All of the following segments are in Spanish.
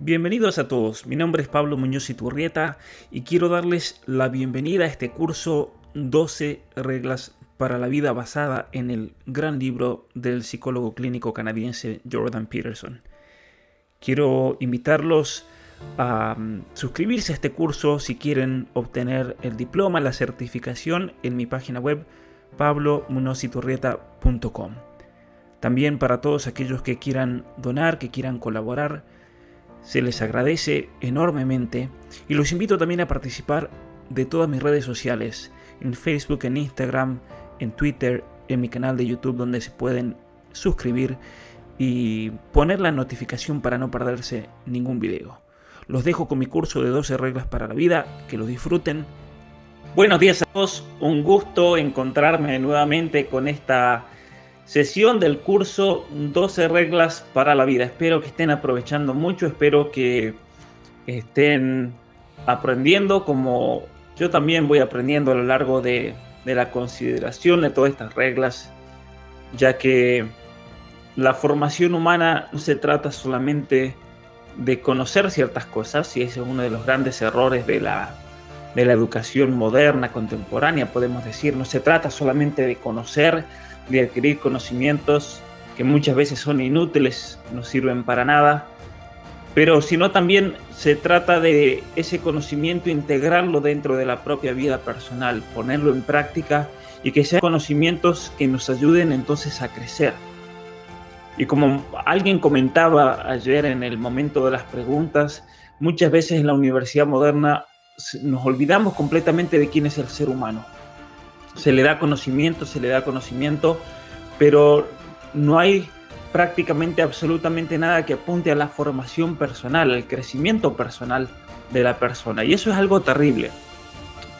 Bienvenidos a todos, mi nombre es Pablo Muñoz Iturrieta y quiero darles la bienvenida a este curso 12 reglas para la vida basada en el gran libro del psicólogo clínico canadiense Jordan Peterson. Quiero invitarlos a mm, suscribirse a este curso si quieren obtener el diploma, la certificación en mi página web pablomunoziturrieta.com. También para todos aquellos que quieran donar, que quieran colaborar, se les agradece enormemente y los invito también a participar de todas mis redes sociales, en Facebook, en Instagram, en Twitter, en mi canal de YouTube donde se pueden suscribir y poner la notificación para no perderse ningún video. Los dejo con mi curso de 12 reglas para la vida, que lo disfruten. Buenos días a todos, un gusto encontrarme nuevamente con esta sesión del curso 12 reglas para la vida. Espero que estén aprovechando mucho, espero que estén aprendiendo como yo también voy aprendiendo a lo largo de, la consideración de todas estas reglas, ya que la formación humana no se trata solamente de conocer ciertas cosas, y ese es uno de los grandes errores de la, de la educación moderna, contemporánea, podemos decir, no se trata solamente de conocer, de adquirir conocimientos que muchas veces son inútiles, no sirven para nada, pero sino también se trata de ese conocimiento integrarlo dentro de la propia vida personal, ponerlo en práctica y que sean conocimientos que nos ayuden entonces a crecer. Y como alguien comentaba ayer en el momento de las preguntas, muchas veces en la universidad moderna nos olvidamos completamente de quién es el ser humano se le da conocimiento, se le da conocimiento, pero no hay prácticamente absolutamente nada que apunte a la formación personal, al crecimiento personal de la persona. Y eso es algo terrible.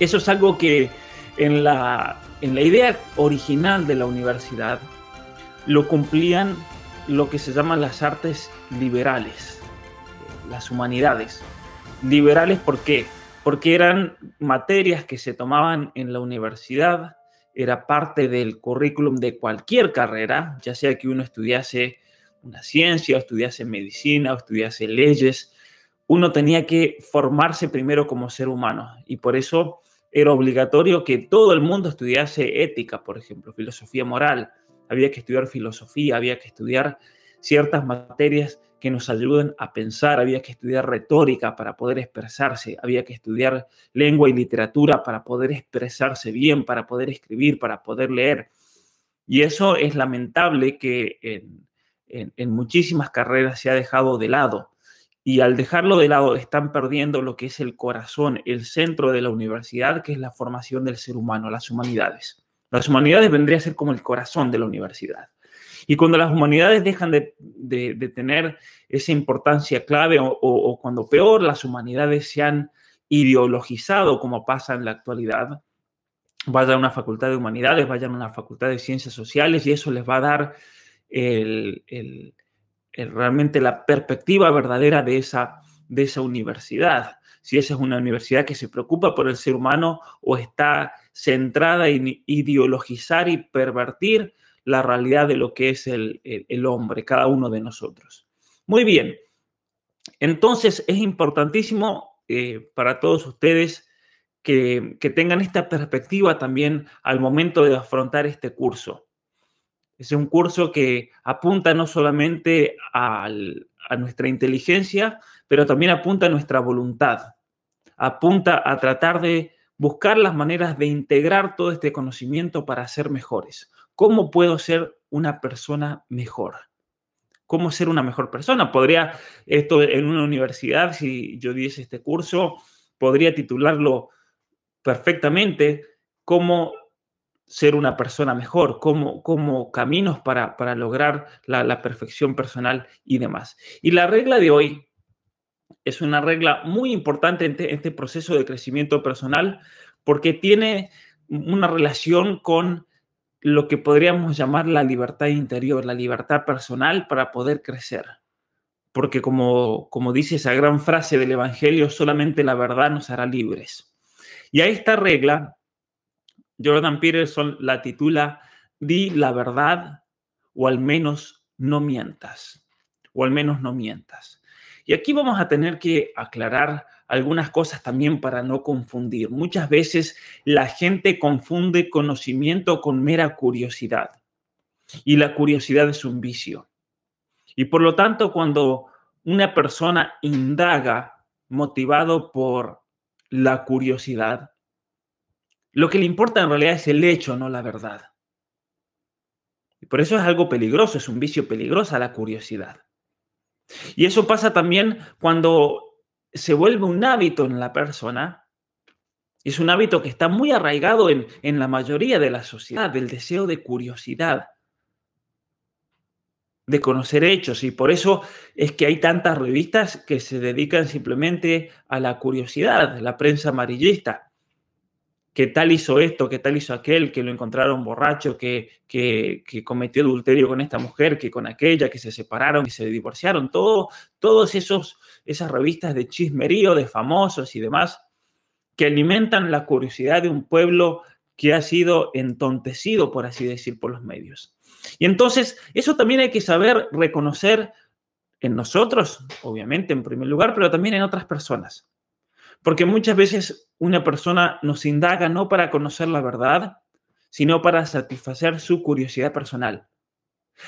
Eso es algo que en la, en la idea original de la universidad lo cumplían lo que se llaman las artes liberales, las humanidades. Liberales, ¿por qué? Porque eran materias que se tomaban en la universidad, era parte del currículum de cualquier carrera, ya sea que uno estudiase una ciencia, estudiase medicina, estudiase leyes, uno tenía que formarse primero como ser humano. Y por eso era obligatorio que todo el mundo estudiase ética, por ejemplo, filosofía moral, había que estudiar filosofía, había que estudiar ciertas materias que nos ayuden a pensar, había que estudiar retórica para poder expresarse, había que estudiar lengua y literatura para poder expresarse bien, para poder escribir, para poder leer. Y eso es lamentable que en, muchísimas carreras se ha dejado de lado. Y al dejarlo de lado están perdiendo lo que es el corazón, el centro de la universidad, que es la formación del ser humano, las humanidades. Las humanidades vendría a ser como el corazón de la universidad. Y cuando las humanidades dejan de, tener esa importancia clave o, cuando peor las humanidades se han ideologizado como pasa en la actualidad, vayan a una facultad de humanidades, vayan a una facultad de ciencias sociales y eso les va a dar realmente la perspectiva verdadera de esa, de esa universidad. Si esa es una universidad que se preocupa por el ser humano o está centrada en ideologizar y pervertir la realidad de lo que es el, hombre, cada uno de nosotros. Muy bien, entonces es importantísimo eh, para todos ustedes que, tengan esta perspectiva también al momento de afrontar este curso. Es un curso que apunta no solamente a nuestra inteligencia, pero también apunta a nuestra voluntad. Apunta a tratar de buscar las maneras de integrar todo este conocimiento para ser mejores. ¿Cómo puedo ser una persona mejor? ¿Cómo ser una mejor persona? Podría, esto en una universidad, si yo diese este curso, podría titularlo perfectamente, cómo ser una persona mejor, cómo, caminos para, lograr la, perfección personal y demás. Y la regla de hoy es una regla muy importante en este proceso de crecimiento personal porque tiene una relación con lo que podríamos llamar la libertad interior, la libertad personal para poder crecer. Porque como, como dice esa gran frase del Evangelio, solamente la verdad nos hará libres. Y a esta regla, Jordan Peterson la titula Di la verdad o al menos no mientas. O al menos no mientas. Y aquí vamos a tener que aclarar algunas cosas también para no confundir. Muchas veces la gente confunde conocimiento con mera curiosidad. Y la curiosidad es un vicio. Y por lo tanto, cuando una persona indaga motivado por la curiosidad, lo que le importa en realidad es el hecho, no la verdad. Y por eso es algo peligroso, es un vicio peligroso la curiosidad. Y eso pasa también cuando se vuelve un hábito en la persona. Es un hábito que está muy arraigado en, en la mayoría de la sociedad, del deseo de curiosidad, de conocer hechos. Y por eso es que hay tantas revistas que se dedican simplemente a la curiosidad, la prensa amarillista que tal hizo esto, que tal hizo aquel, que lo encontraron borracho, que, que, cometió adulterio con esta mujer, que con aquella, que se separaron, que se divorciaron, todo, todos esos esas revistas de chismerío, de famosos y demás, que alimentan la curiosidad de un pueblo que ha sido entontecido, por así decir, por los medios. Y entonces, eso también hay que saber reconocer en nosotros, obviamente, en primer lugar, pero también en otras personas. Porque muchas veces una persona nos indaga no para conocer la verdad, sino para satisfacer su curiosidad personal.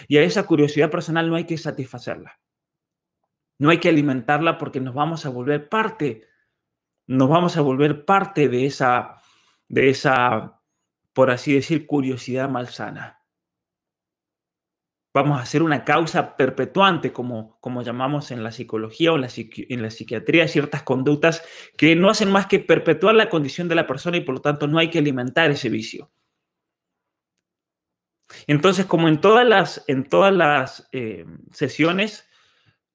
Y a esa curiosidad personal no hay que satisfacerla. No hay que alimentarla porque nos vamos a volver parte, nos vamos a volver parte de esa, de esa, por así decir, curiosidad malsana vamos a hacer una causa perpetuante, como, como llamamos en la psicología o en la, en la psiquiatría, ciertas conductas que no hacen más que perpetuar la condición de la persona y por lo tanto no hay que alimentar ese vicio. Entonces, como en todas las, en todas las eh, sesiones,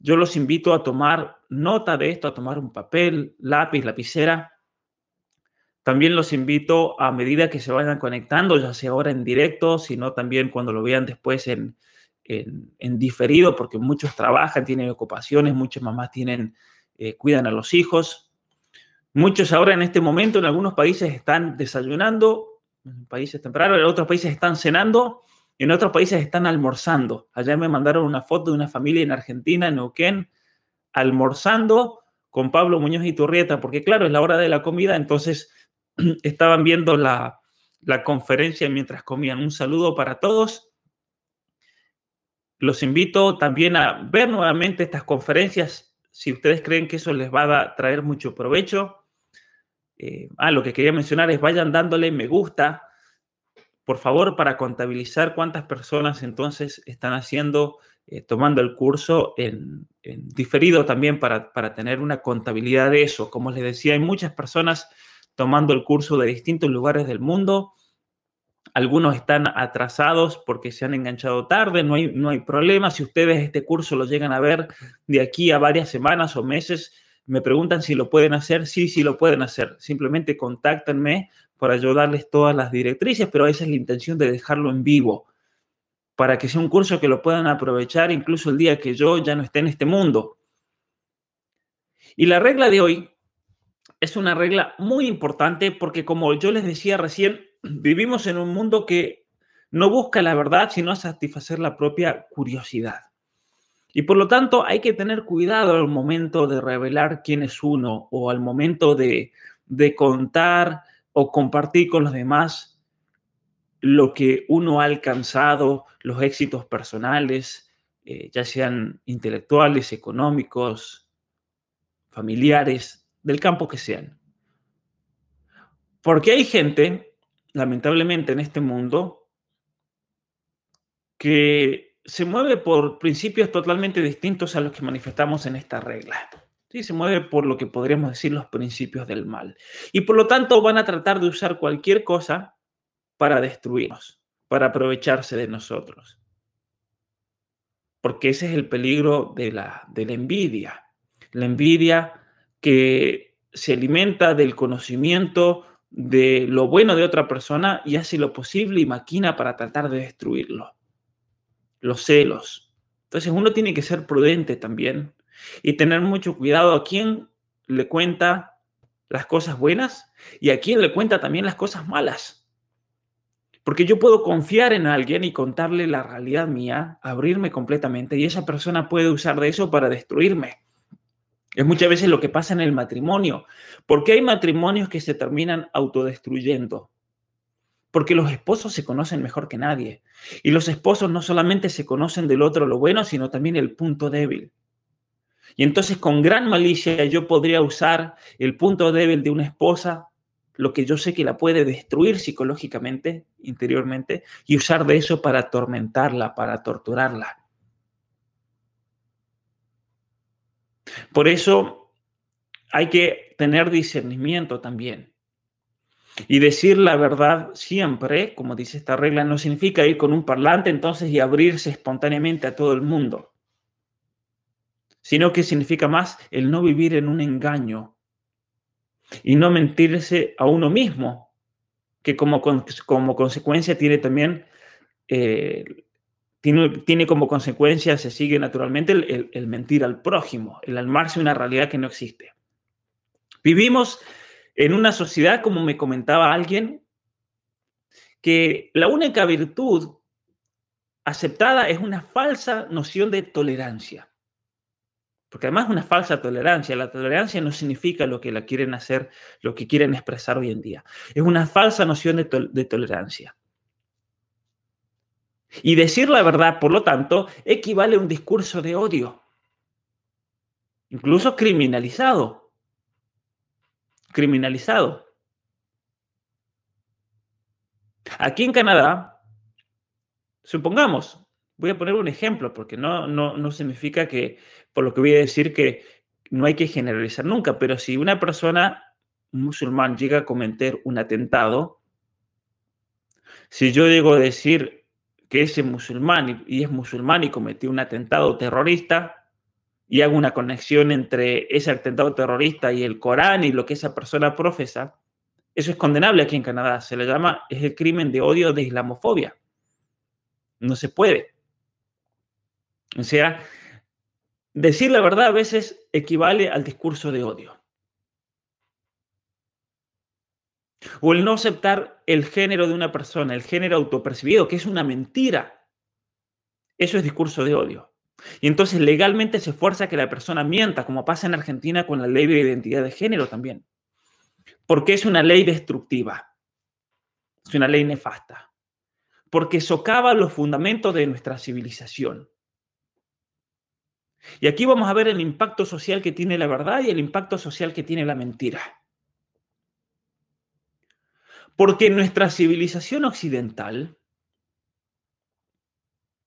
yo los invito a tomar nota de esto, a tomar un papel, lápiz, lapicera. También los invito a medida que se vayan conectando, ya sea ahora en directo, sino también cuando lo vean después en, en, diferido porque muchos trabajan, tienen ocupaciones, muchas mamás tienen, eh, cuidan a los hijos. Muchos ahora en este momento en algunos países están desayunando, países tempranos, en otros países están cenando, en otros países están almorzando. Allá me mandaron una foto de una familia en Argentina, en Neuquén, almorzando con Pablo Muñoz y Turrieta, porque claro, es la hora de la comida, entonces estaban viendo la, la conferencia mientras comían. Un saludo para todos los invito también a ver nuevamente estas conferencias si ustedes creen que eso les va a traer mucho provecho. Eh, ah, lo que quería mencionar es vayan dándole me gusta, por favor, para contabilizar cuántas personas entonces están haciendo, eh, tomando el curso en, en diferido también para, para, tener una contabilidad de eso. Como les decía, hay muchas personas tomando el curso de distintos lugares del mundo algunos están atrasados porque se han enganchado tarde, no hay, no hay problema. Si ustedes este curso lo llegan a ver de aquí a varias semanas o meses, me preguntan si lo pueden hacer. Sí, sí lo pueden hacer. Simplemente contáctenme para ayudarles todas las directrices, pero esa es la intención de dejarlo en vivo, para que sea un curso que lo puedan aprovechar incluso el día que yo ya no esté en este mundo. Y la regla de hoy es una regla muy importante porque como yo les decía recién, vivimos en un mundo que no busca la verdad, sino satisfacer la propia curiosidad. Y por lo tanto hay que tener cuidado al momento de revelar quién es uno o al momento de, contar o compartir con los demás lo que uno ha alcanzado, los éxitos personales, eh, ya sean intelectuales, económicos, familiares, del campo que sean. Porque hay gente lamentablemente en este mundo, que se mueve por principios totalmente distintos a los que manifestamos en esta regla. ¿Sí? Se mueve por lo que podríamos decir los principios del mal. Y por lo tanto van a tratar de usar cualquier cosa para destruirnos, para aprovecharse de nosotros. Porque ese es el peligro de la, de la envidia. La envidia que se alimenta del conocimiento de lo bueno de otra persona y hace lo posible y maquina para tratar de destruirlo. Los celos. Entonces uno tiene que ser prudente también y tener mucho cuidado a quién le cuenta las cosas buenas y a quién le cuenta también las cosas malas. Porque yo puedo confiar en alguien y contarle la realidad mía, abrirme completamente y esa persona puede usar de eso para destruirme. Es muchas veces lo que pasa en el matrimonio. ¿Por qué hay matrimonios que se terminan autodestruyendo? Porque los esposos se conocen mejor que nadie. Y los esposos no solamente se conocen del otro lo bueno, sino también el punto débil. Y entonces con gran malicia yo podría usar el punto débil de una esposa, lo que yo sé que la puede destruir psicológicamente, interiormente, y usar de eso para atormentarla, para torturarla. Por eso hay que tener discernimiento también. Y decir la verdad siempre, como dice esta regla, no significa ir con un parlante entonces y abrirse espontáneamente a todo el mundo, sino que significa más el no vivir en un engaño y no mentirse a uno mismo, que como, como consecuencia tiene también eh, tiene, como consecuencia, se sigue naturalmente el, mentir al prójimo, el almarse una realidad que no existe. Vivimos en una sociedad, como me comentaba alguien, que la única virtud aceptada es una falsa noción de tolerancia. Porque además es una falsa tolerancia. La tolerancia no significa lo que la quieren hacer, lo que quieren expresar hoy en día. Es una falsa noción de tolerancia. Y decir la verdad, por lo tanto, equivale a un discurso de odio, incluso criminalizado. Criminalizado. Aquí en Canadá, supongamos, voy a poner un ejemplo, porque no, no, no significa que, por lo que voy a decir, que no hay que generalizar nunca, pero si una persona musulmán llega a cometer un atentado, si yo llego a decir que es musulmán y es musulmán y cometió un atentado terrorista y hago una conexión entre ese atentado terrorista y el Corán y lo que esa persona profesa, eso es condenable aquí en Canadá. Se le llama, es el crimen de odio de islamofobia. No se puede. O sea, decir la verdad a veces equivale al discurso de odio. O el no aceptar el género de una persona, el género autopercibido, que es una mentira. Eso es discurso de odio. Y entonces legalmente se fuerza que la persona mienta, como pasa en Argentina con la ley de identidad de género también. Porque es una ley destructiva. Es una ley nefasta. Porque socava los fundamentos de nuestra civilización. Y aquí vamos a ver el impacto social que tiene la verdad y el impacto social que tiene la mentira. Porque en nuestra civilización occidental,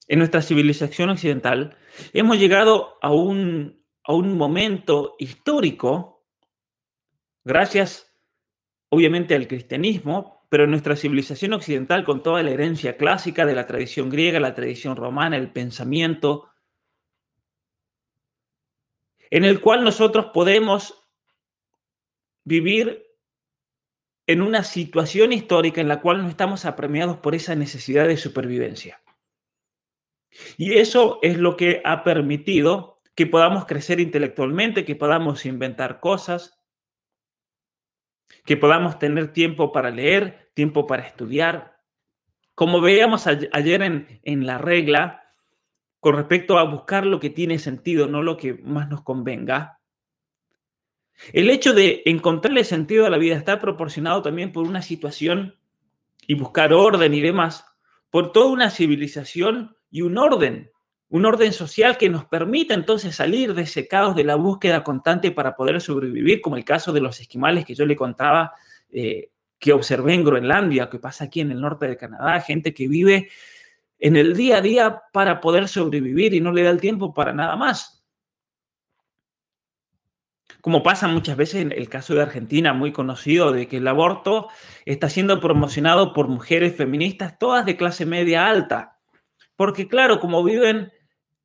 en nuestra civilización occidental, hemos llegado a un, a un momento histórico, gracias obviamente al cristianismo, pero en nuestra civilización occidental, con toda la herencia clásica de la tradición griega, la tradición romana, el pensamiento, en el cual nosotros podemos vivir en una situación histórica en la cual no estamos apremiados por esa necesidad de supervivencia. Y eso es lo que ha permitido que podamos crecer intelectualmente, que podamos inventar cosas, que podamos tener tiempo para leer, tiempo para estudiar. Como veíamos ayer en, en la regla, con respecto a buscar lo que tiene sentido, no lo que más nos convenga, el hecho de encontrarle sentido a la vida está proporcionado también por una situación y buscar orden y demás, por toda una civilización y un orden, un orden social que nos permita entonces salir de ese caos de la búsqueda constante para poder sobrevivir, como el caso de los esquimales que yo le contaba eh, que observé en Groenlandia, que pasa aquí en el norte de Canadá, gente que vive en el día a día para poder sobrevivir y no le da el tiempo para nada más como pasa muchas veces en el caso de Argentina, muy conocido, de que el aborto está siendo promocionado por mujeres feministas, todas de clase media alta. Porque claro, como viven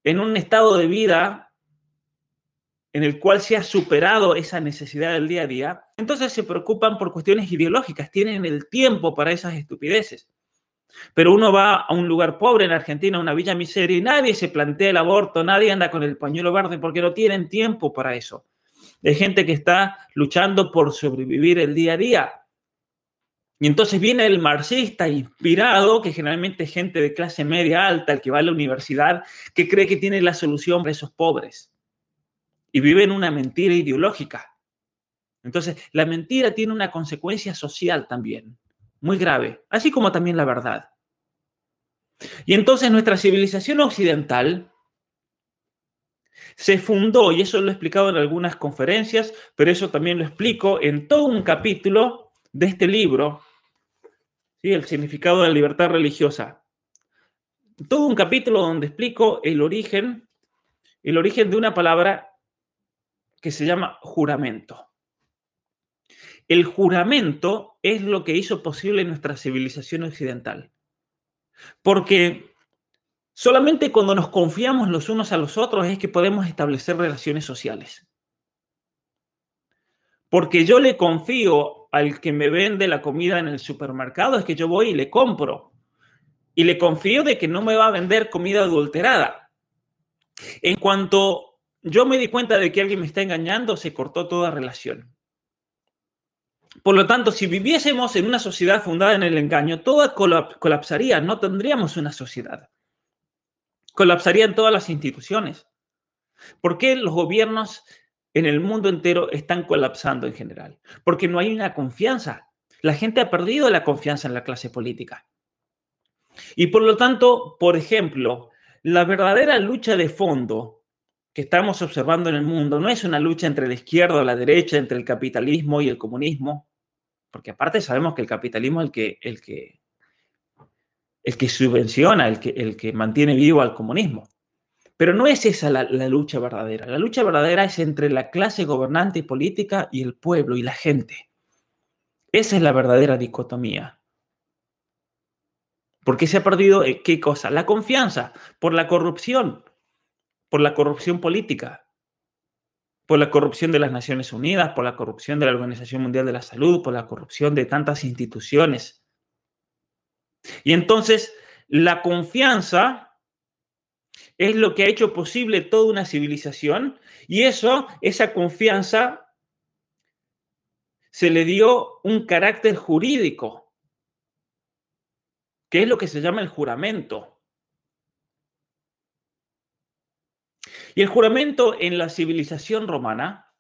en un estado de vida en el cual se ha superado esa necesidad del día a día, entonces se preocupan por cuestiones ideológicas, tienen el tiempo para esas estupideces. Pero uno va a un lugar pobre en Argentina, una villa miseria, y nadie se plantea el aborto, nadie anda con el pañuelo verde porque no tienen tiempo para eso de gente que está luchando por sobrevivir el día a día. Y entonces viene el marxista inspirado, que generalmente es gente de clase media alta, el que va a la universidad, que cree que tiene la solución para esos pobres. y viven una mentira ideológica. Entonces, la mentira tiene una consecuencia social también, muy grave, así como también la verdad. Y entonces nuestra civilización occidental se fundó, y eso lo he explicado en algunas conferencias, pero eso también lo explico en todo un capítulo de este libro, ¿sí? El significado de la libertad religiosa. Todo un capítulo donde explico el origen, el origen de una palabra que se llama juramento. El juramento es lo que hizo posible nuestra civilización occidental. Porque solamente cuando nos confiamos los unos a los otros es que podemos establecer relaciones sociales. Porque yo le confío al que me vende la comida en el supermercado, es que yo voy y le compro. Y le confío de que no me va a vender comida adulterada. En cuanto yo me di cuenta de que alguien me está engañando, se cortó toda relación. Por lo tanto, si viviésemos en una sociedad fundada en el engaño, todo colapsaría, no tendríamos una sociedad. Colapsarían todas las instituciones. ¿Por qué los gobiernos en el mundo entero están colapsando en general? Porque no hay una confianza. La gente ha perdido la confianza en la clase política. Y por lo tanto, por ejemplo, la verdadera lucha de fondo que estamos observando en el mundo no es una lucha entre la izquierda o la derecha, entre el capitalismo y el comunismo, porque aparte sabemos que el capitalismo es el que, el que, el que subvenciona, el que, el que mantiene vivo al comunismo. Pero no es esa la, la lucha verdadera. La lucha verdadera es entre la clase gobernante y política y el pueblo y la gente. Esa es la verdadera dicotomía. Porque se ha perdido eh, qué cosa? La confianza por la corrupción, por la corrupción política, por la corrupción de las Naciones Unidas, por la corrupción de la Organización Mundial de la Salud, por la corrupción de tantas instituciones. Y entonces la confianza es lo que ha hecho posible toda una civilización y eso, esa confianza, se le dio un carácter jurídico, que es lo que se llama el juramento. Y el juramento en la civilización romana,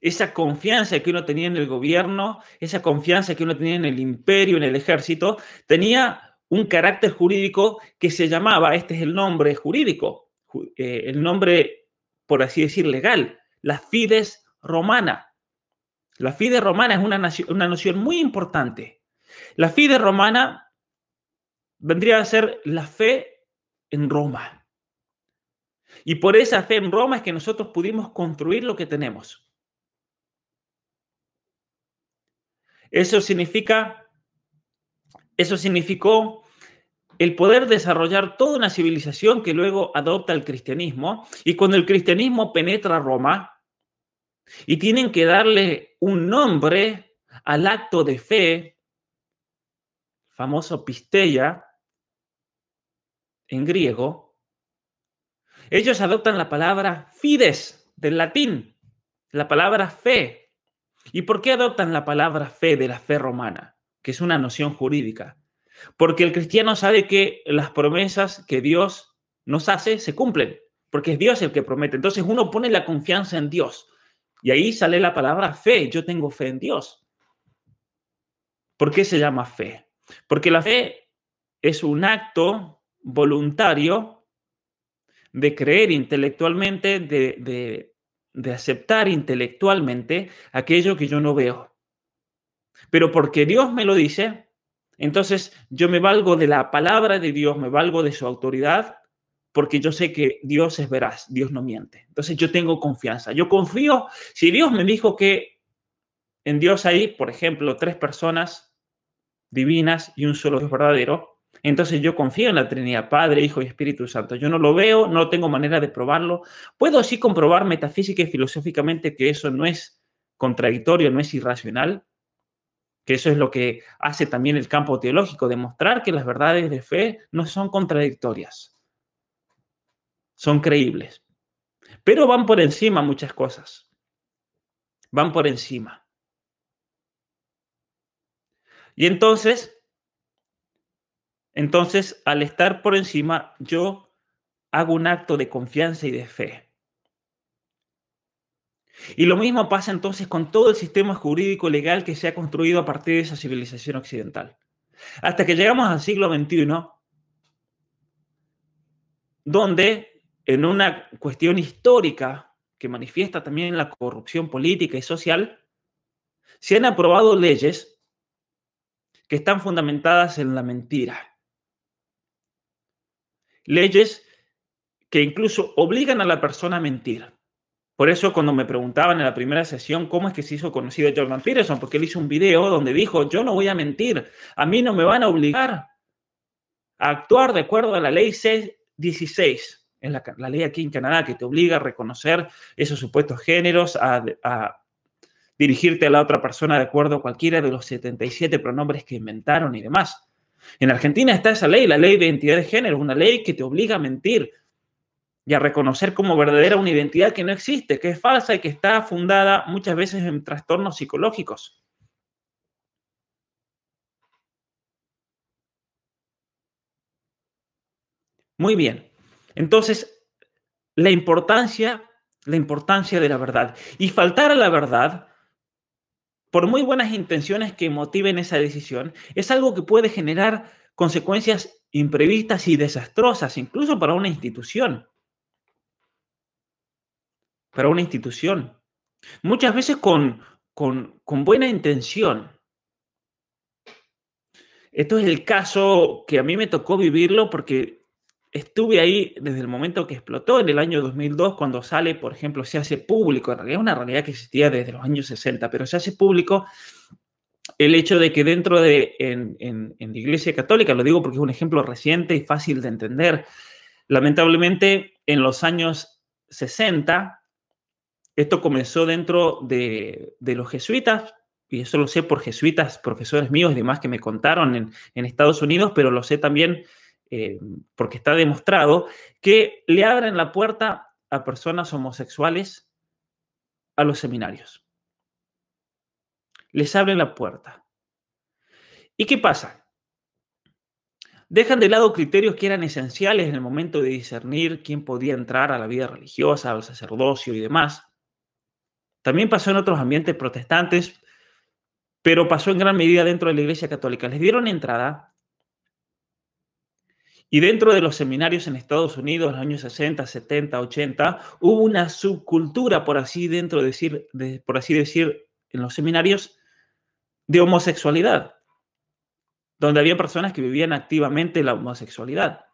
esa confianza que uno tenía en el gobierno, esa confianza que uno tenía en el imperio, en el ejército, tenía un carácter jurídico que se llamaba, este es el nombre jurídico, eh, el nombre, por así decir, legal, la fides romana. La fides romana es una, una noción muy importante. La fides romana vendría a ser la fe en Roma. Y por esa fe en Roma es que nosotros pudimos construir lo que tenemos. Eso significa, eso significó el poder desarrollar toda una civilización que luego adopta el cristianismo. Y cuando el cristianismo penetra Roma y tienen que darle un nombre al acto de fe, famoso pisteia en griego, ellos adoptan la palabra fides del latín, la palabra fe. ¿Y por qué adoptan la palabra fe de la fe romana, que es una noción jurídica? Porque el cristiano sabe que las promesas que Dios nos hace se cumplen, porque es Dios el que promete. Entonces uno pone la confianza en Dios. Y ahí sale la palabra fe. Yo tengo fe en Dios. ¿Por qué se llama fe? Porque la fe es un acto voluntario de creer intelectualmente, de, aceptar intelectualmente aquello que yo no veo. Pero porque Dios me lo dice, entonces yo me valgo de la palabra de Dios, me valgo de su autoridad, porque yo sé que Dios es veraz, Dios no miente. Entonces yo tengo confianza. Yo confío, si Dios me dijo que en Dios hay, por ejemplo, tres personas divinas y un solo Dios verdadero, entonces yo confío en la Trinidad, Padre, Hijo y Espíritu Santo. Yo no lo veo, no tengo manera de probarlo. Puedo así comprobar metafísica y filosóficamente que eso no es contradictorio, no es irracional, que eso es lo que hace también el campo teológico, demostrar que las verdades de fe no son contradictorias, son creíbles. Pero van por encima muchas cosas, van por encima. Y entonces entonces, al estar por encima, yo hago un acto de confianza y de fe. Y lo mismo pasa entonces con todo el sistema jurídico legal que se ha construido a partir de esa civilización occidental. Hasta que llegamos al siglo XXI, donde en una cuestión histórica que manifiesta también la corrupción política y social, se han aprobado leyes que están fundamentadas en la mentira. Leyes que incluso obligan a la persona a mentir. Por eso cuando me preguntaban en la primera sesión cómo es que se hizo conocido Jordan Peterson, porque él hizo un video donde dijo, yo no voy a mentir, a mí no me van a obligar a actuar de acuerdo a la ley C16, en la, ley aquí en Canadá que te obliga a reconocer esos supuestos géneros, a, a dirigirte a la otra persona de acuerdo a cualquiera de los 77 pronombres que inventaron y demás. En Argentina está esa ley, la ley de identidad de género, una ley que te obliga a mentir, y a reconocer como verdadera una identidad que no existe, que es falsa y que está fundada muchas veces en trastornos psicológicos. Muy bien. Entonces, la importancia, la importancia de la verdad. Y faltar a la verdad, por muy buenas intenciones que motiven esa decisión, es algo que puede generar consecuencias imprevistas y desastrosas, incluso para una institución para una institución. Muchas veces con, con, buena intención. Esto es el caso que a mí me tocó vivirlo porque estuve ahí desde el momento que explotó en el año 2002, cuando sale, por ejemplo, se hace público, en realidad es una realidad que existía desde los años 60, pero se hace público el hecho de que dentro de, en, en, en la Iglesia Católica, lo digo porque es un ejemplo reciente y fácil de entender, lamentablemente en los años 60, esto comenzó dentro de, los jesuitas, y eso lo sé por jesuitas, profesores míos y demás que me contaron en, Estados Unidos, pero lo sé también eh, porque está demostrado, que le abren la puerta a personas homosexuales a los seminarios. Les abren la puerta. ¿Y qué pasa? Dejan de lado criterios que eran esenciales en el momento de discernir quién podía entrar a la vida religiosa, al sacerdocio y demás. También pasó en otros ambientes protestantes, pero pasó en gran medida dentro de la Iglesia Católica. Les dieron entrada y dentro de los seminarios en Estados Unidos, en los años 60, 70, 80, hubo una subcultura, por así, dentro decir, por así decir, en los seminarios, de homosexualidad, donde había personas que vivían activamente la homosexualidad.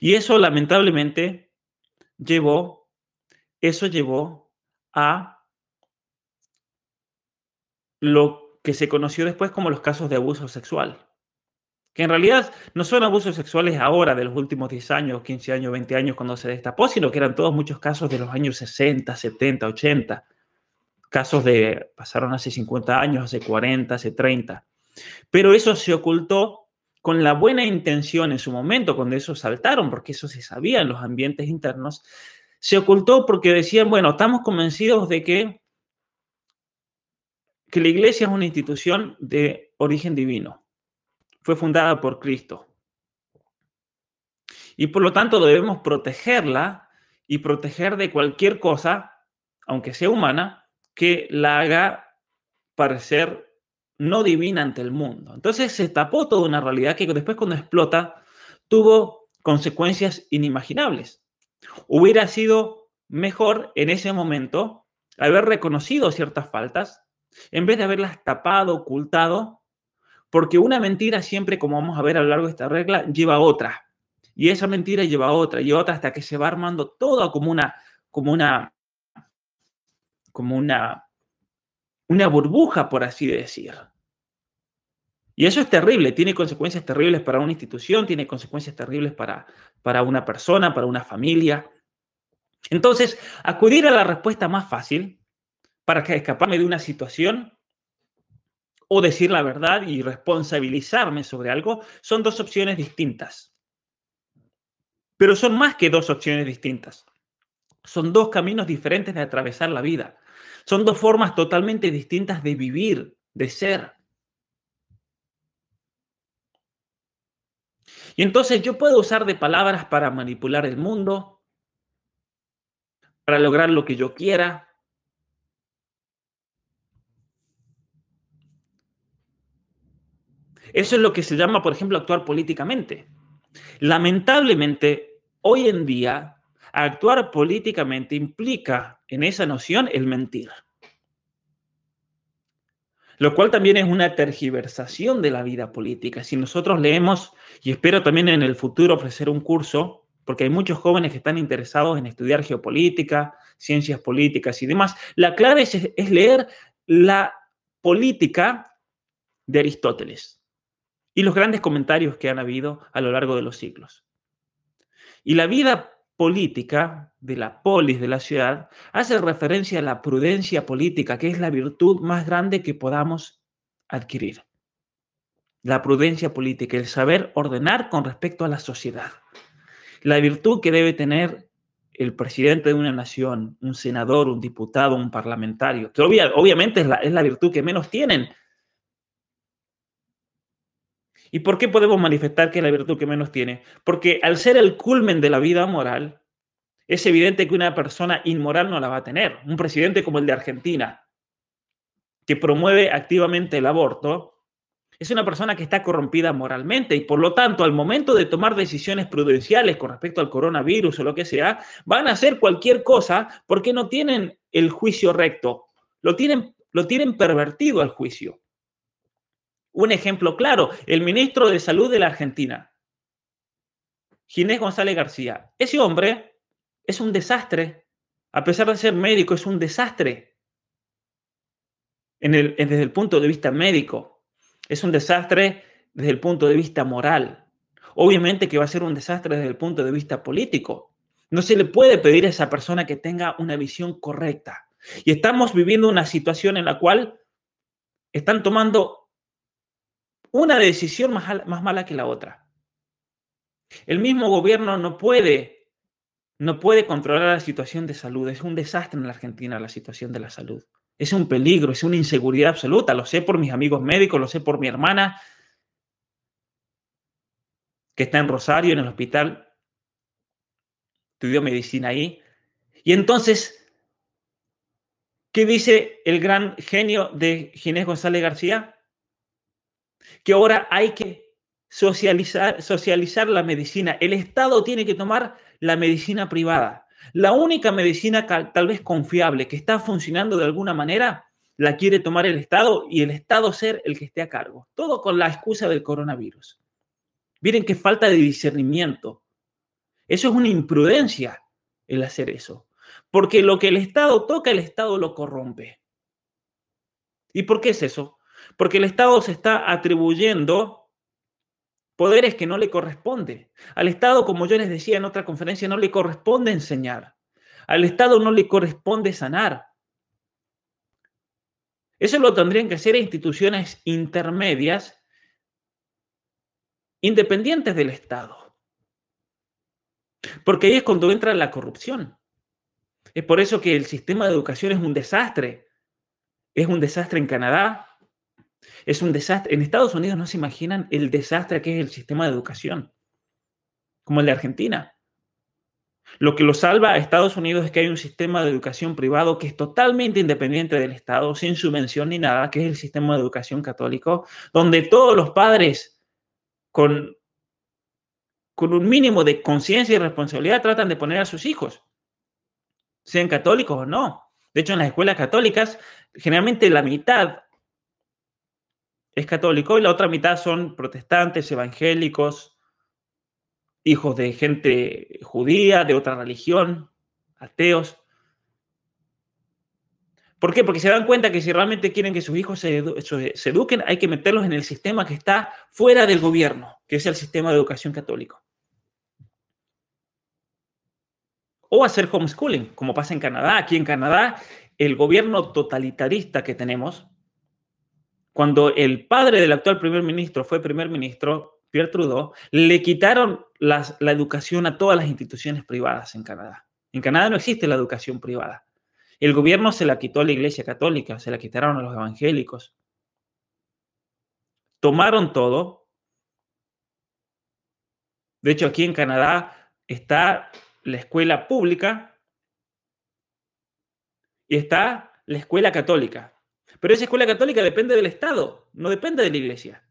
Y eso lamentablemente llevó, eso llevó a lo que se conoció después como los casos de abuso sexual, que en realidad no son abusos sexuales ahora, de los últimos 10 años, 15 años, 20 años cuando se destapó, sino que eran todos muchos casos de los años 60, 70, 80, casos de, pasaron hace 50 años, hace 40, hace 30. Pero eso se ocultó con la buena intención en su momento, cuando eso saltaron, porque eso se sabía en los ambientes internos, se ocultó porque decían, bueno, estamos convencidos de que, que la iglesia es una institución de origen divino. Fue fundada por Cristo. Y por lo tanto debemos protegerla y proteger de cualquier cosa, aunque sea humana, que la haga parecer no divina ante el mundo. Entonces se tapó toda una realidad que después cuando explota tuvo consecuencias inimaginables. Hubiera sido mejor en ese momento haber reconocido ciertas faltas en vez de haberlas tapado, ocultado, porque una mentira siempre, como vamos a ver a lo largo de esta regla, lleva a otra. Y esa mentira lleva a otra, y otra hasta que se va armando todo como una, como una, como una, una burbuja, por así decir. Y eso es terrible, tiene consecuencias terribles para una institución, tiene consecuencias terribles para, para una persona, para una familia. Entonces, acudir a la respuesta más fácil para escaparme de una situación o decir la verdad y responsabilizarme sobre algo son dos opciones distintas. Pero son más que dos opciones distintas. Son dos caminos diferentes de atravesar la vida. Son dos formas totalmente distintas de vivir, de ser. Y entonces yo puedo usar de palabras para manipular el mundo, para lograr lo que yo quiera, Eso es lo que se llama, por ejemplo, actuar políticamente. Lamentablemente, hoy en día, actuar políticamente implica en esa noción el mentir. Lo cual también es una tergiversación de la vida política. Si nosotros leemos, y espero también en el futuro ofrecer un curso, porque hay muchos jóvenes que están interesados en estudiar geopolítica, ciencias políticas y demás, la clave es, leer la política de Aristóteles y los grandes comentarios que han habido a lo largo de los siglos. Y la vida política de la polis, de la ciudad, hace referencia a la prudencia política, que es la virtud más grande que podamos adquirir. La prudencia política, el saber ordenar con respecto a la sociedad. La virtud que debe tener el presidente de una nación, un senador, un diputado, un parlamentario, que obviamente es la, es la virtud que menos tienen. ¿Y por qué podemos manifestar que es la virtud que menos tiene? Porque al ser el culmen de la vida moral, es evidente que una persona inmoral no la va a tener. Un presidente como el de Argentina, que promueve activamente el aborto, es una persona que está corrompida moralmente y por lo tanto al momento de tomar decisiones prudenciales con respecto al coronavirus o lo que sea, van a hacer cualquier cosa porque no tienen el juicio recto, lo tienen, lo tienen pervertido al juicio. Un ejemplo claro, el ministro de Salud de la Argentina, Ginés González García. Ese hombre es un desastre. A pesar de ser médico, es un desastre. En el, desde el punto de vista médico. Es un desastre desde el punto de vista moral. Obviamente que va a ser un desastre desde el punto de vista político. No se le puede pedir a esa persona que tenga una visión correcta. Y estamos viviendo una situación en la cual están tomando una decisión más, más mala que la otra. El mismo gobierno no puede, no puede controlar la situación de salud. Es un desastre en la Argentina la situación de la salud. Es un peligro, es una inseguridad absoluta. Lo sé por mis amigos médicos, lo sé por mi hermana, que está en Rosario, en el hospital. Estudió medicina ahí. Y entonces, ¿qué dice el gran genio de Ginés González García? Que ahora hay que socializar, la medicina. El Estado tiene que tomar la medicina privada. La única medicina tal vez confiable que está funcionando de alguna manera la quiere tomar el Estado y el Estado ser el que esté a cargo. Todo con la excusa del coronavirus. Miren qué falta de discernimiento. Eso es una imprudencia el hacer eso. Porque lo que el Estado toca, el Estado lo corrompe. ¿Y por qué es eso? Porque el Estado se está atribuyendo poderes que no le corresponde. Al Estado, como yo les decía en otra conferencia, no le corresponde enseñar. Al Estado no le corresponde sanar. Eso lo tendrían que hacer instituciones intermedias independientes del Estado. Porque ahí es cuando entra la corrupción. Es por eso que el sistema de educación es un desastre. Es un desastre en Canadá, es un desastre. En Estados Unidos no se imaginan el desastre que es el sistema de educación, como el de Argentina. Lo que lo salva a Estados Unidos es que hay un sistema de educación privado que es totalmente independiente del Estado, sin subvención ni nada, que es el sistema de educación católico, donde todos los padres con, con un mínimo de conciencia y responsabilidad tratan de poner a sus hijos, sean católicos o no. De hecho, en las escuelas católicas, generalmente la mitad es católico y la otra mitad son protestantes, evangélicos, hijos de gente judía, de otra religión, ateos. ¿Por qué? Porque se dan cuenta que si realmente quieren que sus hijos se, eduquen, hay que meterlos en el sistema que está fuera del gobierno, que es el sistema de educación católico. O hacer homeschooling, como pasa en Canadá. Aquí en Canadá, el gobierno totalitarista que tenemos, cuando el padre del actual primer ministro fue primer ministro, Pierre Trudeau, le quitaron la educación a todas las instituciones privadas en Canadá. En Canadá no existe la educación privada. El gobierno se la quitó a la Iglesia Católica, se la quitaron a los evangélicos. Tomaron todo. De hecho, aquí en Canadá está la escuela pública y está la escuela católica. Pero esa escuela católica depende del Estado, no depende de la iglesia.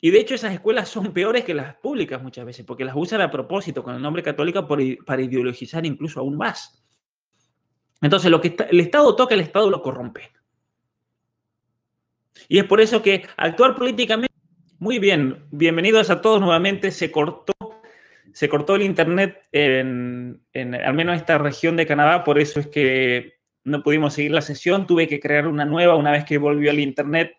Y de hecho esas escuelas son peores que las públicas muchas veces, porque las usan a propósito con el nombre católica para ideologizar incluso aún más. Entonces lo que el Estado toca, el Estado lo corrompe. Y es por eso que actuar políticamente... Muy bien, bienvenidos a todos nuevamente. Se cortó, se cortó el Internet en, en al menos esta región de Canadá, por eso es que no pudimos seguir la sesión. Tuve que crear una nueva una vez que volvió al Internet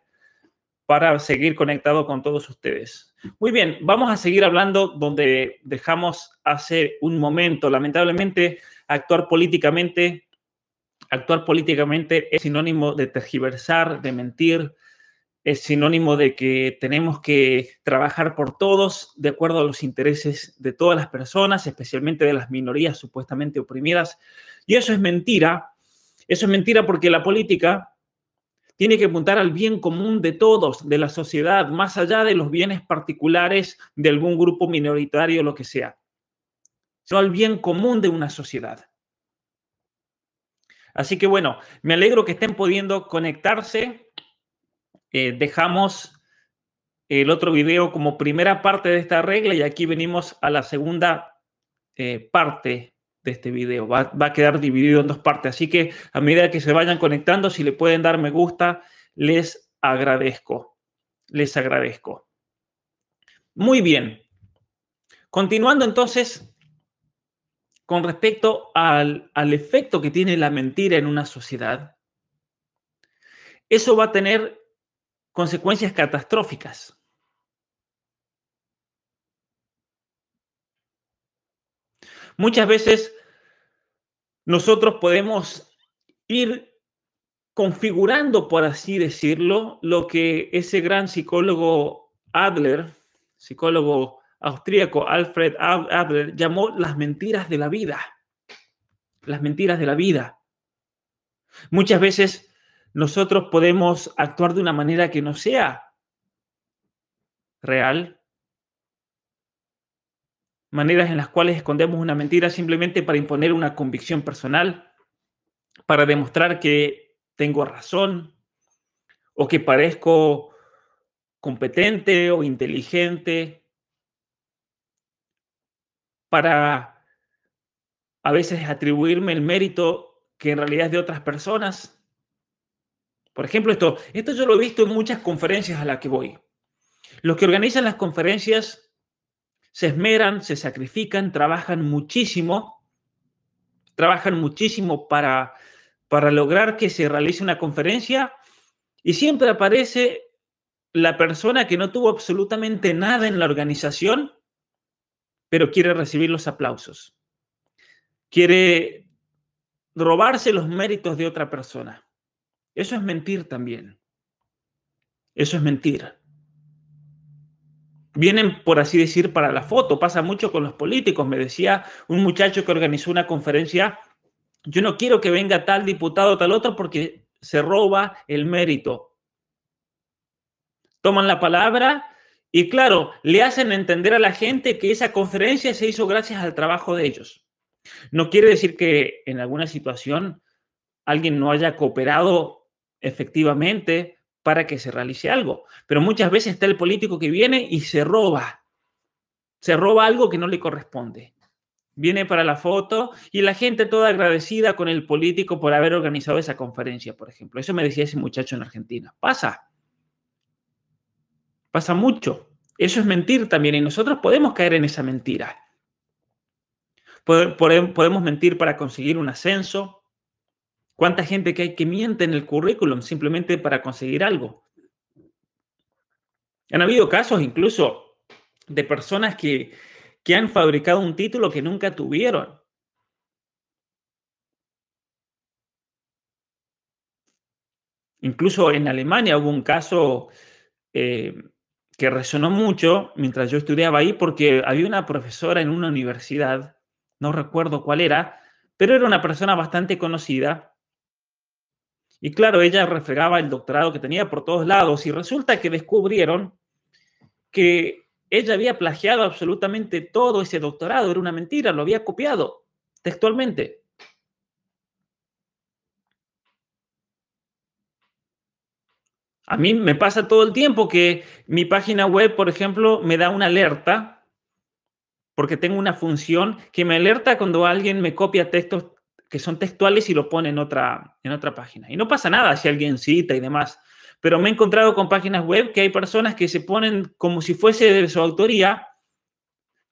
para seguir conectado con todos ustedes. Muy bien, vamos a seguir hablando donde dejamos hace un momento. Lamentablemente, actuar políticamente, actuar políticamente es sinónimo de tergiversar, de mentir, es sinónimo de que tenemos que trabajar por todos de acuerdo a los intereses de todas las personas, especialmente de las minorías supuestamente oprimidas. Y eso es mentira. Eso es mentira porque la política tiene que apuntar al bien común de todos, de la sociedad, más allá de los bienes particulares de algún grupo minoritario, lo que sea, sino al bien común de una sociedad. Así que bueno, me alegro que estén pudiendo conectarse. Eh, dejamos el otro video como primera parte de esta regla y aquí venimos a la segunda eh, parte de este video. Va, a quedar dividido en dos partes. Así que a medida que se vayan conectando, si le pueden dar me gusta, les agradezco. Les agradezco. Muy bien. Continuando entonces con respecto al, al efecto que tiene la mentira en una sociedad, eso va a tener consecuencias catastróficas. Muchas veces nosotros podemos ir configurando, por así decirlo, lo que ese gran psicólogo Adler, psicólogo austríaco Alfred Adler, llamó las mentiras de la vida. Las mentiras de la vida. Muchas veces nosotros podemos actuar de una manera que no sea real, maneras en las cuales escondemos una mentira simplemente para imponer una convicción personal, para demostrar que tengo razón o que parezco competente o inteligente, para a veces atribuirme el mérito que en realidad es de otras personas. Por ejemplo, esto, esto yo lo he visto en muchas conferencias a las que voy. Los que organizan las conferencias se esmeran, se sacrifican, trabajan muchísimo, trabajan muchísimo para, para lograr que se realice una conferencia y siempre aparece la persona que no tuvo absolutamente nada en la organización, pero quiere recibir los aplausos. Quiere robarse los méritos de otra persona. Eso es mentir también. Eso es mentir vienen, por así decir, para la foto. Pasa mucho con los políticos. Me decía un muchacho que organizó una conferencia, yo no quiero que venga tal diputado o tal otro porque se roba el mérito. Toman la palabra y claro, le hacen entender a la gente que esa conferencia se hizo gracias al trabajo de ellos. No quiere decir que en alguna situación alguien no haya cooperado efectivamente para que se realice algo. Pero muchas veces está el político que viene y se roba. Se roba algo que no le corresponde. Viene para la foto y la gente toda agradecida con el político por haber organizado esa conferencia, por ejemplo. Eso me decía ese muchacho en Argentina. Pasa. Pasa mucho. Eso es mentir también y nosotros podemos caer en esa mentira. Podemos mentir para conseguir un ascenso, ¿Cuánta gente que hay que miente en el currículum simplemente para conseguir algo? Han habido casos incluso de personas que, que han fabricado un título que nunca tuvieron. Incluso en Alemania hubo un caso eh, que resonó mucho mientras yo estudiaba ahí porque había una profesora en una universidad, no recuerdo cuál era, pero era una persona bastante conocida y claro, ella refregaba el doctorado que tenía por todos lados y resulta que descubrieron que ella había plagiado absolutamente todo ese doctorado, era una mentira, lo había copiado textualmente. A mí me pasa todo el tiempo que mi página web, por ejemplo, me da una alerta porque tengo una función que me alerta cuando alguien me copia textos que son textuales y lo pone en otra, en otra página. Y no pasa nada si alguien cita y demás. Pero me he encontrado con páginas web que hay personas que se ponen como si fuese de su autoría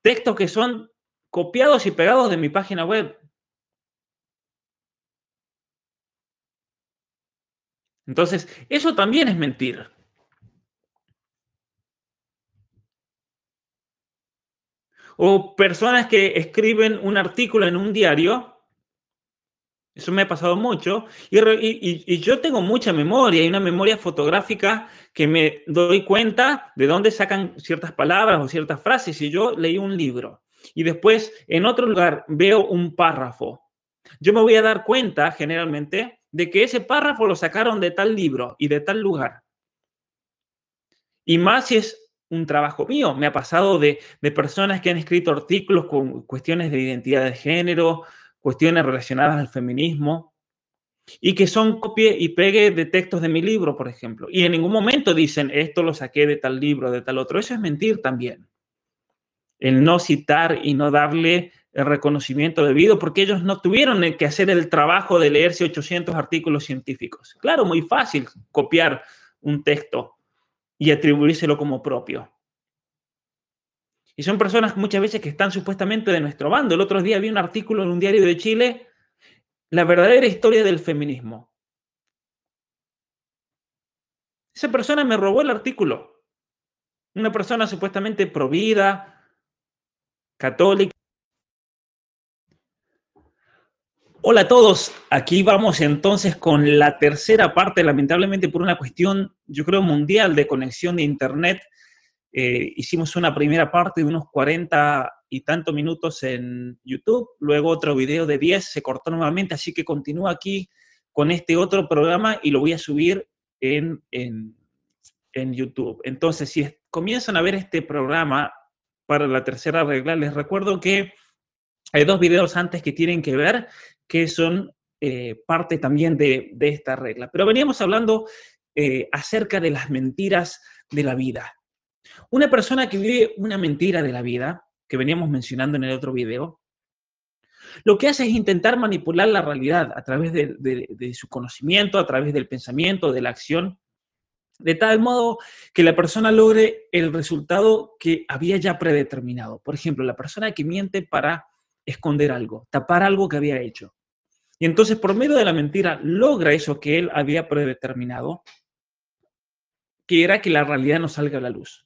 textos que son copiados y pegados de mi página web. Entonces, eso también es mentir. O personas que escriben un artículo en un diario, eso me ha pasado mucho, y, yo tengo mucha memoria, hay una memoria fotográfica que me doy cuenta de dónde sacan ciertas palabras o ciertas frases. Si yo leí un libro y después en otro lugar veo un párrafo, yo me voy a dar cuenta generalmente de que ese párrafo lo sacaron de tal libro y de tal lugar. Y más si es un trabajo mío. Me ha pasado de, personas que han escrito artículos con cuestiones de identidad de género, cuestiones relacionadas al feminismo, y que son copie y pegue de textos de mi libro, por ejemplo. Y en ningún momento dicen, esto lo saqué de tal libro, de tal otro. Eso es mentir también. El no citar y no darle el reconocimiento debido porque ellos no tuvieron que hacer el trabajo de leerse 800 artículos científicos. Claro, muy fácil copiar un texto y atribuírselo como propio. Y son personas muchas veces que están supuestamente de nuestro bando. El otro día vi un artículo en un diario de Chile, la verdadera historia del feminismo. Esa persona me robó el artículo. Una persona supuestamente provida, católica. Hola a todos, aquí vamos entonces con la tercera parte, lamentablemente por una cuestión, yo creo, mundial de conexión de Internet. Eh, hicimos una primera parte de unos 40 y tantos minutos en YouTube, luego otro video de 10 se cortó nuevamente, así que continúo aquí con este otro programa y lo voy a subir en, en, YouTube. Entonces, si comienzan a ver este programa para la tercera regla, les recuerdo que hay dos videos antes que tienen que ver que son eh, parte también de, esta regla. Pero veníamos hablando eh, acerca de las mentiras de la vida. Una persona que vive una mentira de la vida, que veníamos mencionando en el otro video, lo que hace es intentar manipular la realidad a través de, su conocimiento, a través del pensamiento, de la acción, de tal modo que la persona logre el resultado que había ya predeterminado. Por ejemplo, la persona que miente para esconder algo, tapar algo que había hecho. Y entonces por medio de la mentira logra eso que él había predeterminado, que era que la realidad no salga a la luz.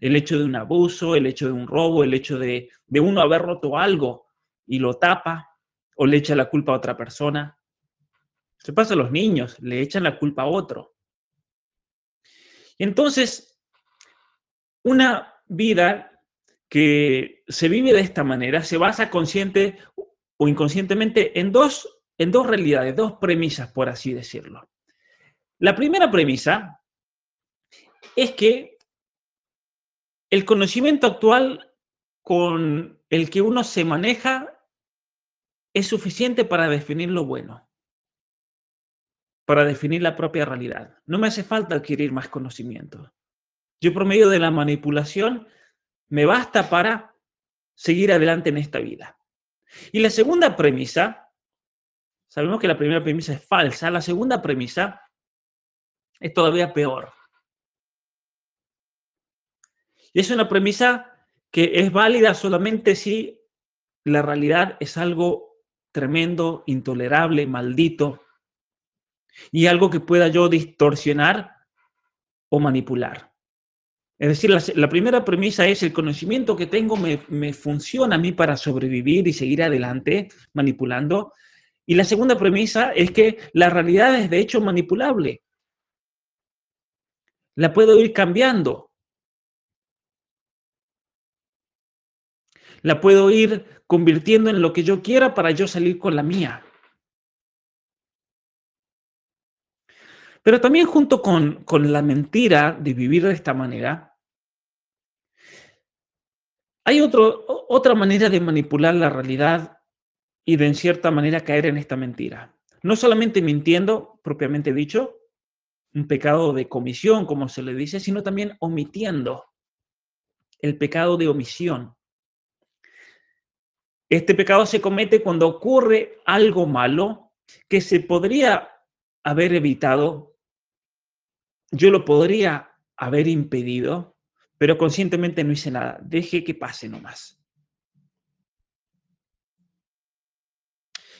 El hecho de un abuso, el hecho de un robo, el hecho de, uno haber roto algo y lo tapa o le echa la culpa a otra persona. Se pasa a los niños, le echan la culpa a otro. Y entonces, una vida que se vive de esta manera se basa consciente o inconscientemente en dos en dos realidades, dos premisas, por así decirlo. La primera premisa es que el conocimiento actual con el que uno se maneja es suficiente para definir lo bueno, para definir la propia realidad. No me hace falta adquirir más conocimiento. Yo por medio de la manipulación me basta para seguir adelante en esta vida. Y la segunda premisa Sabemos que la primera premisa es falsa. La segunda premisa es todavía peor. Y es una premisa que es válida solamente si la realidad es algo tremendo, intolerable, maldito, y algo que pueda yo distorsionar o manipular. Es decir, la, primera premisa es el conocimiento que tengo me, me, funciona a mí para sobrevivir y seguir adelante manipulando. Y la segunda premisa es que la realidad es de hecho manipulable. La puedo ir cambiando. La puedo ir convirtiendo en lo que yo quiera para yo salir con la mía. Pero también junto con, con la mentira de vivir de esta manera, hay otro, otra manera de manipular la realidad y de en cierta manera caer en esta mentira. No solamente mintiendo, propiamente dicho, un pecado de comisión, como se le dice, sino también omitiendo el pecado de omisión. Este pecado se comete cuando ocurre algo malo que se podría haber evitado, yo lo podría haber impedido, pero conscientemente no hice nada. Deje que pase nomás.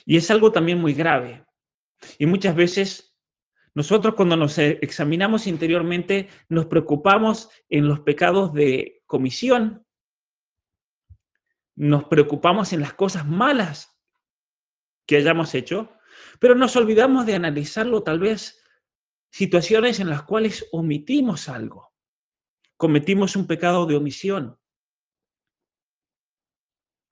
Y es algo también muy grave. Y muchas veces nosotros cuando nos examinamos interiormente nos preocupamos en los pecados de comisión, nos preocupamos en las cosas malas que hayamos hecho, pero nos olvidamos de analizarlo tal vez situaciones en las cuales omitimos algo, cometimos un pecado de omisión.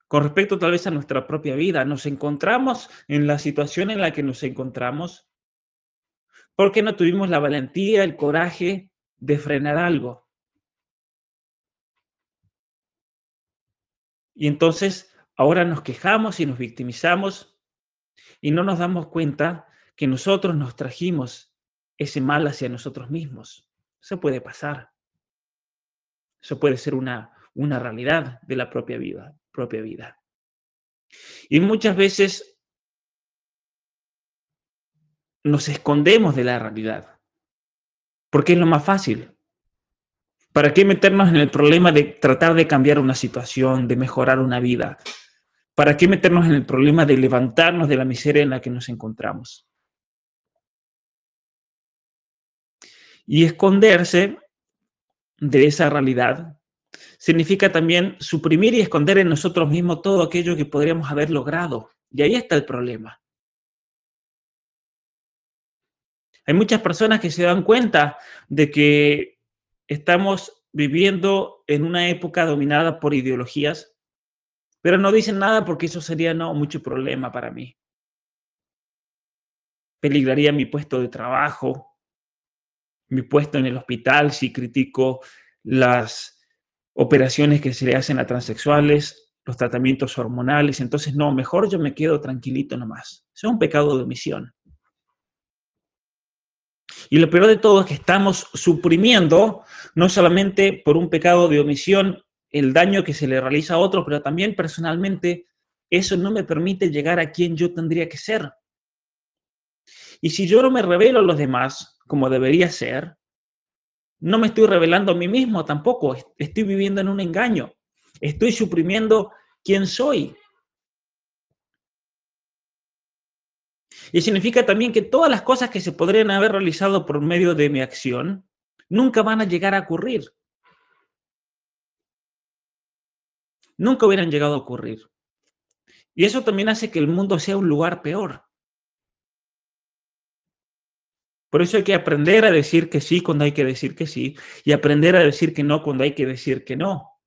Con respecto tal vez a nuestra propia vida, nos encontramos en la situación en la que nos encontramos porque no tuvimos la valentía, el coraje de frenar algo. Y entonces ahora nos quejamos y nos victimizamos y no nos damos cuenta que nosotros nos trajimos ese mal hacia nosotros mismos. Eso puede pasar. Eso puede ser una, una realidad de la propia vida, propia vida. Y muchas veces nos escondemos de la realidad, porque es lo más fácil. ¿Para qué meternos en el problema de tratar de cambiar una situación, de mejorar una vida? ¿Para qué meternos en el problema de levantarnos de la miseria en la que nos encontramos? Y esconderse de esa realidad significa también suprimir y esconder en nosotros mismos todo aquello que podríamos haber logrado. Y ahí está el problema. Hay muchas personas que se dan cuenta de que estamos viviendo en una época dominada por ideologías, pero no dicen nada porque eso sería no mucho problema para mí. Peligraría mi puesto de trabajo, mi puesto en el hospital si critico las operaciones que se le hacen a transexuales, los tratamientos hormonales. Entonces, no, mejor yo me quedo tranquilito nomás. Es un pecado de omisión. Y lo peor de todo es que estamos suprimiendo, no solamente por un pecado de omisión, el daño que se le realiza a otro, pero también personalmente eso no me permite llegar a quien yo tendría que ser. Y si yo no me revelo a los demás como debería ser, no me estoy revelando a mí mismo tampoco, estoy viviendo en un engaño, estoy suprimiendo quién soy. Y significa también que todas las cosas que se podrían haber realizado por medio de mi acción nunca van a llegar a ocurrir. Nunca hubieran llegado a ocurrir. Y eso también hace que el mundo sea un lugar peor. Por eso hay que aprender a decir que sí cuando hay que decir que sí y aprender a decir que no cuando hay que decir que no.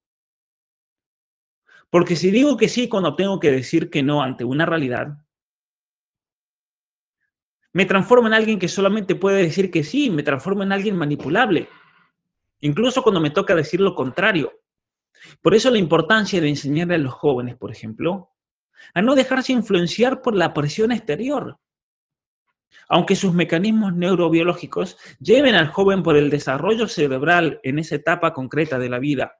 Porque si digo que sí cuando tengo que decir que no ante una realidad, me transformo en alguien que solamente puede decir que sí, me transformo en alguien manipulable, incluso cuando me toca decir lo contrario. Por eso la importancia de enseñarle a los jóvenes, por ejemplo, a no dejarse influenciar por la presión exterior. Aunque sus mecanismos neurobiológicos lleven al joven por el desarrollo cerebral en esa etapa concreta de la vida,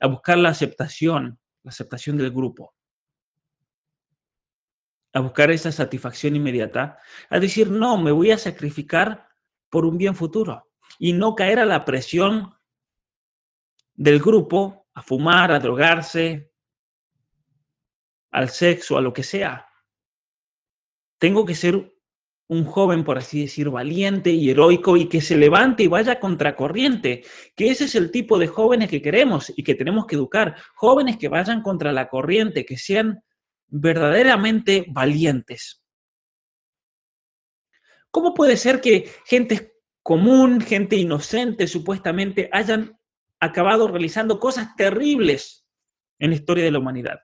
a buscar la aceptación, la aceptación del grupo a buscar esa satisfacción inmediata, a decir, no, me voy a sacrificar por un bien futuro y no caer a la presión del grupo, a fumar, a drogarse, al sexo, a lo que sea. Tengo que ser un joven, por así decir, valiente y heroico y que se levante y vaya contracorriente, que ese es el tipo de jóvenes que queremos y que tenemos que educar, jóvenes que vayan contra la corriente, que sean verdaderamente valientes. ¿Cómo puede ser que gente común, gente inocente supuestamente, hayan acabado realizando cosas terribles en la historia de la humanidad?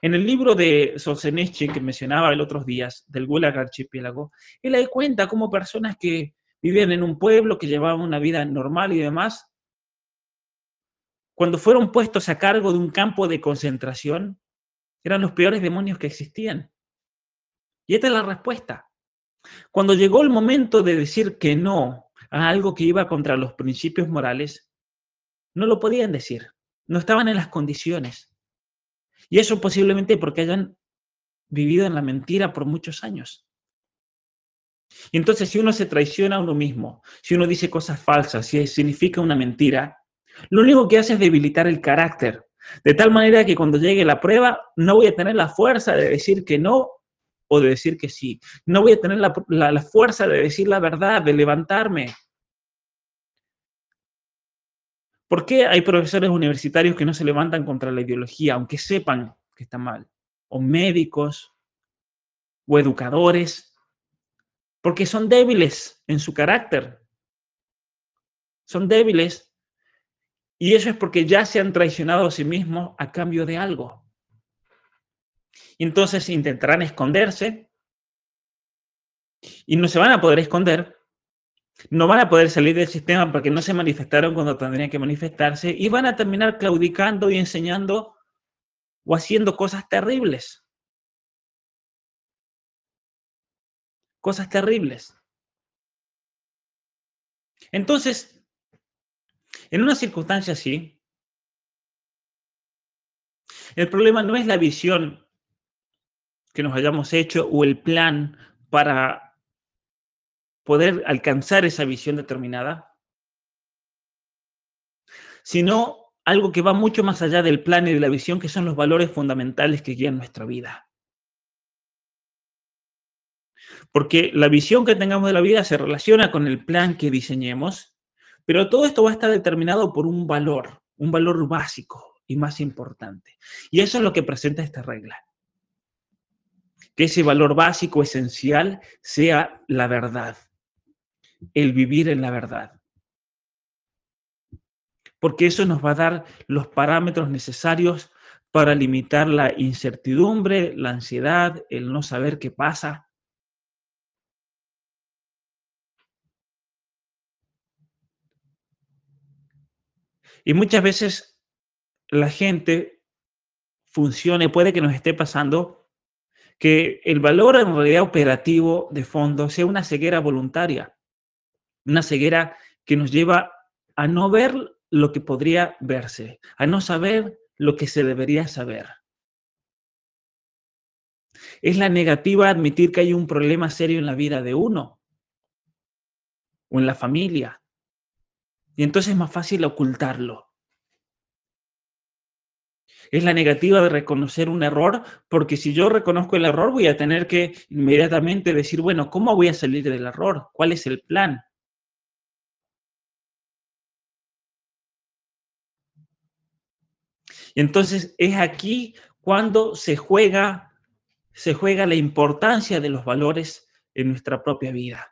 En el libro de Solzhenitsyn que mencionaba el otros días, del Gulag Archipiélago, él da cuenta cómo personas que vivían en un pueblo, que llevaban una vida normal y demás, cuando fueron puestos a cargo de un campo de concentración, eran los peores demonios que existían. Y esta es la respuesta. Cuando llegó el momento de decir que no, a algo que iba contra los principios morales, no lo podían decir, no estaban en las condiciones. Y eso posiblemente porque hayan vivido en la mentira por muchos años. Y entonces si uno se traiciona a uno mismo, si uno dice cosas falsas, si significa una mentira, lo único que hace es debilitar el carácter, de tal manera que cuando llegue la prueba no voy a tener la fuerza de decir que no o de decir que sí. No voy a tener la, la fuerza de decir la verdad, de levantarme. ¿Por qué hay profesores universitarios que no se levantan contra la ideología, aunque sepan que está mal? O médicos, o educadores, porque son débiles en su carácter. Son débiles. Y eso es porque ya se han traicionado a sí mismos a cambio de algo. Entonces intentarán esconderse y no se van a poder esconder. No van a poder salir del sistema porque no se manifestaron cuando tendrían que manifestarse y van a terminar claudicando y enseñando o haciendo cosas terribles. cosas terribles. Entonces, en una circunstancia así, el problema no es la visión que nos hayamos hecho o el plan para poder alcanzar esa visión determinada, sino algo que va mucho más allá del plan y de la visión, que son los valores fundamentales que guían nuestra vida. Porque la visión que tengamos de la vida se relaciona con el plan que diseñemos, pero todo esto va a estar determinado por un valor, un valor básico y más importante. Y eso es lo que presenta esta regla. Que ese valor básico, esencial, sea la verdad, el vivir en la verdad. Porque eso nos va a dar los parámetros necesarios para limitar la incertidumbre, la ansiedad, el no saber qué pasa, Y muchas veces la gente funcione, puede que nos esté pasando que el valor en realidad operativo de fondo sea una ceguera voluntaria, una ceguera que nos lleva a no ver lo que podría verse, a no saber lo que se debería saber. Es la negativa admitir que hay un problema serio en la vida de uno o en la familia y entonces es más fácil ocultarlo. Es la negativa de reconocer un error, porque si yo reconozco el error voy a tener que inmediatamente decir, bueno, ¿cómo voy a salir del error? ¿Cuál es el plan? Y entonces es aquí cuando se juega, se juega la importancia de los valores en nuestra propia vida.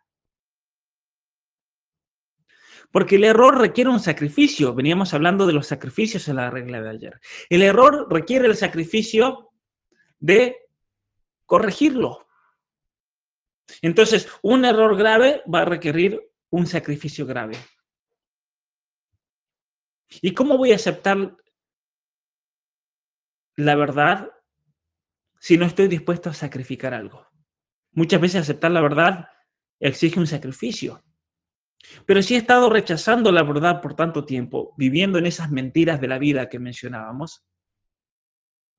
Porque el error requiere un sacrificio. Veníamos hablando de los sacrificios en la regla de ayer. El error requiere el sacrificio de corregirlo. Entonces, un error grave va a requerir un sacrificio grave. ¿Y cómo voy a aceptar la verdad si no estoy dispuesto a sacrificar algo? Muchas veces aceptar la verdad exige un sacrificio. Pero si he estado rechazando la verdad por tanto tiempo, viviendo en esas mentiras de la vida que mencionábamos,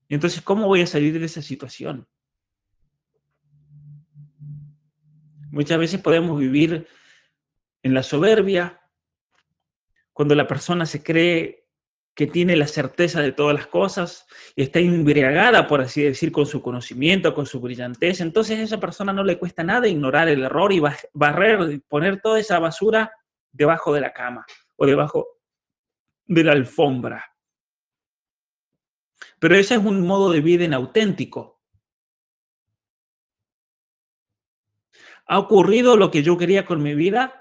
entonces, ¿cómo voy a salir de esa situación? Muchas veces podemos vivir en la soberbia, cuando la persona se cree que tiene la certeza de todas las cosas y está embriagada, por así decir, con su conocimiento, con su brillantez, entonces a esa persona no le cuesta nada ignorar el error y barrer, poner toda esa basura debajo de la cama o debajo de la alfombra. Pero ese es un modo de vida inauténtico. ¿Ha ocurrido lo que yo quería con mi vida?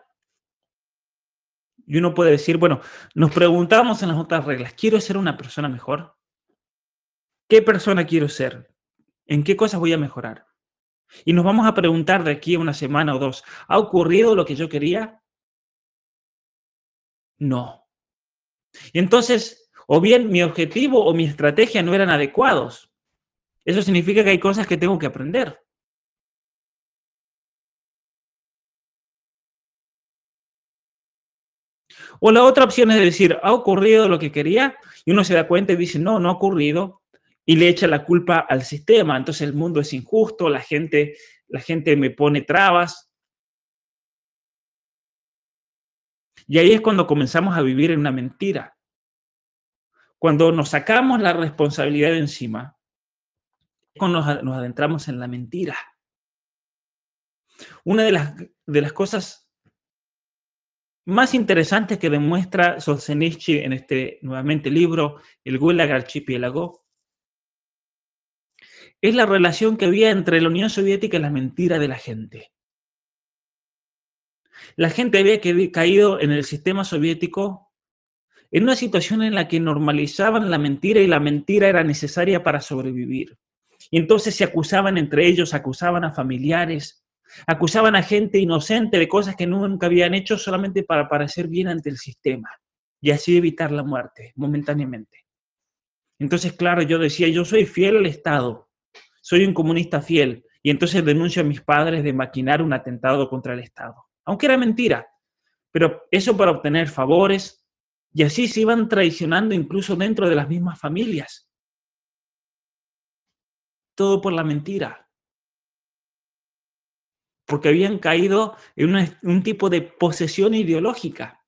Y uno puede decir, bueno, nos preguntamos en las otras reglas, ¿quiero ser una persona mejor? ¿Qué persona quiero ser? ¿En qué cosas voy a mejorar? Y nos vamos a preguntar de aquí a una semana o dos, ¿ha ocurrido lo que yo quería? No. Y entonces, o bien mi objetivo o mi estrategia no eran adecuados. Eso significa que hay cosas que tengo que aprender. O la otra opción es decir, ha ocurrido lo que quería y uno se da cuenta y dice, no, no ha ocurrido y le echa la culpa al sistema. Entonces el mundo es injusto, la gente, la gente me pone trabas. Y ahí es cuando comenzamos a vivir en una mentira. Cuando nos sacamos la responsabilidad de encima, cuando nos, adentramos en la mentira. Una de las, de las cosas más interesantes que demuestra Solzhenitsyn en este nuevamente libro, El Gulag Archipiélago, es la relación que había entre la Unión Soviética y la mentira de la gente. La gente había caído en el sistema soviético en una situación en la que normalizaban la mentira y la mentira era necesaria para sobrevivir. Y entonces se acusaban entre ellos, acusaban a familiares, acusaban a gente inocente de cosas que nunca habían hecho solamente para parecer bien ante el sistema y así evitar la muerte momentáneamente. Entonces, claro, yo decía, yo soy fiel al Estado, soy un comunista fiel y entonces denuncio a mis padres de maquinar un atentado contra el Estado. Aunque era mentira, pero eso para obtener favores y así se iban traicionando incluso dentro de las mismas familias. Todo por la mentira. Porque habían caído en un tipo de posesión ideológica.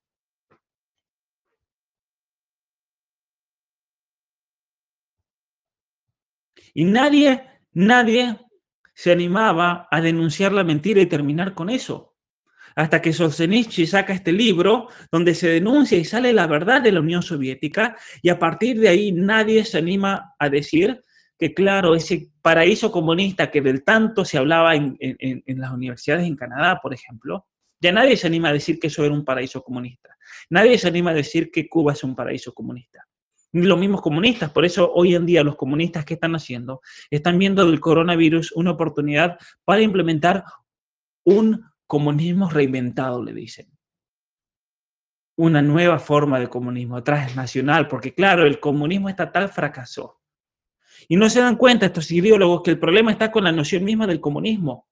Y nadie Nadie se animaba a denunciar la mentira y terminar con eso. Hasta que Solzhenitsyn saca este libro donde se denuncia y sale la verdad de la Unión Soviética y a partir de ahí nadie se anima a decir que, claro, ese paraíso comunista que del tanto se hablaba en, en las universidades en Canadá, por ejemplo, ya nadie se anima a decir que eso era un paraíso comunista. Nadie se anima a decir que Cuba es un paraíso comunista ni los mismos comunistas. Por eso hoy en día los comunistas que están haciendo están viendo del coronavirus una oportunidad para implementar un comunismo reinventado, le dicen. Una nueva forma de comunismo transnacional, porque claro, el comunismo estatal fracasó. Y no se dan cuenta estos ideólogos que el problema está con la noción misma del comunismo.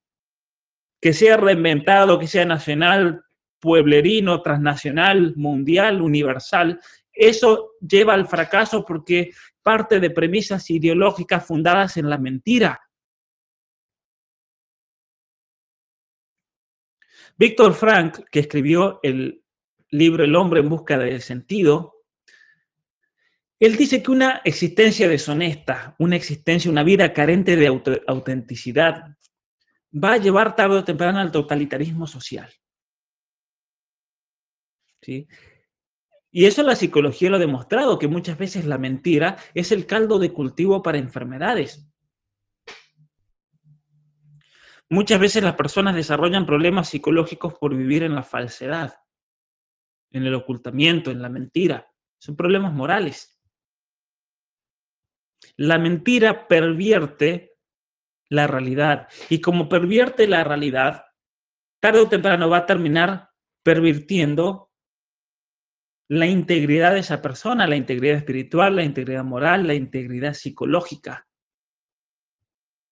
Que sea reinventado, que sea nacional, pueblerino, transnacional, mundial, universal, eso lleva al fracaso porque parte de premisas ideológicas fundadas en la mentira. Víctor Frank, que escribió el libro El hombre en busca del sentido, él dice que una existencia deshonesta, una existencia, una vida carente de autenticidad, va a llevar tarde o temprano al totalitarismo social. ¿Sí? Y eso la psicología lo ha demostrado, que muchas veces la mentira es el caldo de cultivo para enfermedades. Muchas veces las personas desarrollan problemas psicológicos por vivir en la falsedad, en el ocultamiento, en la mentira. Son problemas morales. La mentira pervierte la realidad y como pervierte la realidad, tarde o temprano va a terminar pervirtiendo la integridad de esa persona, la integridad espiritual, la integridad moral, la integridad psicológica.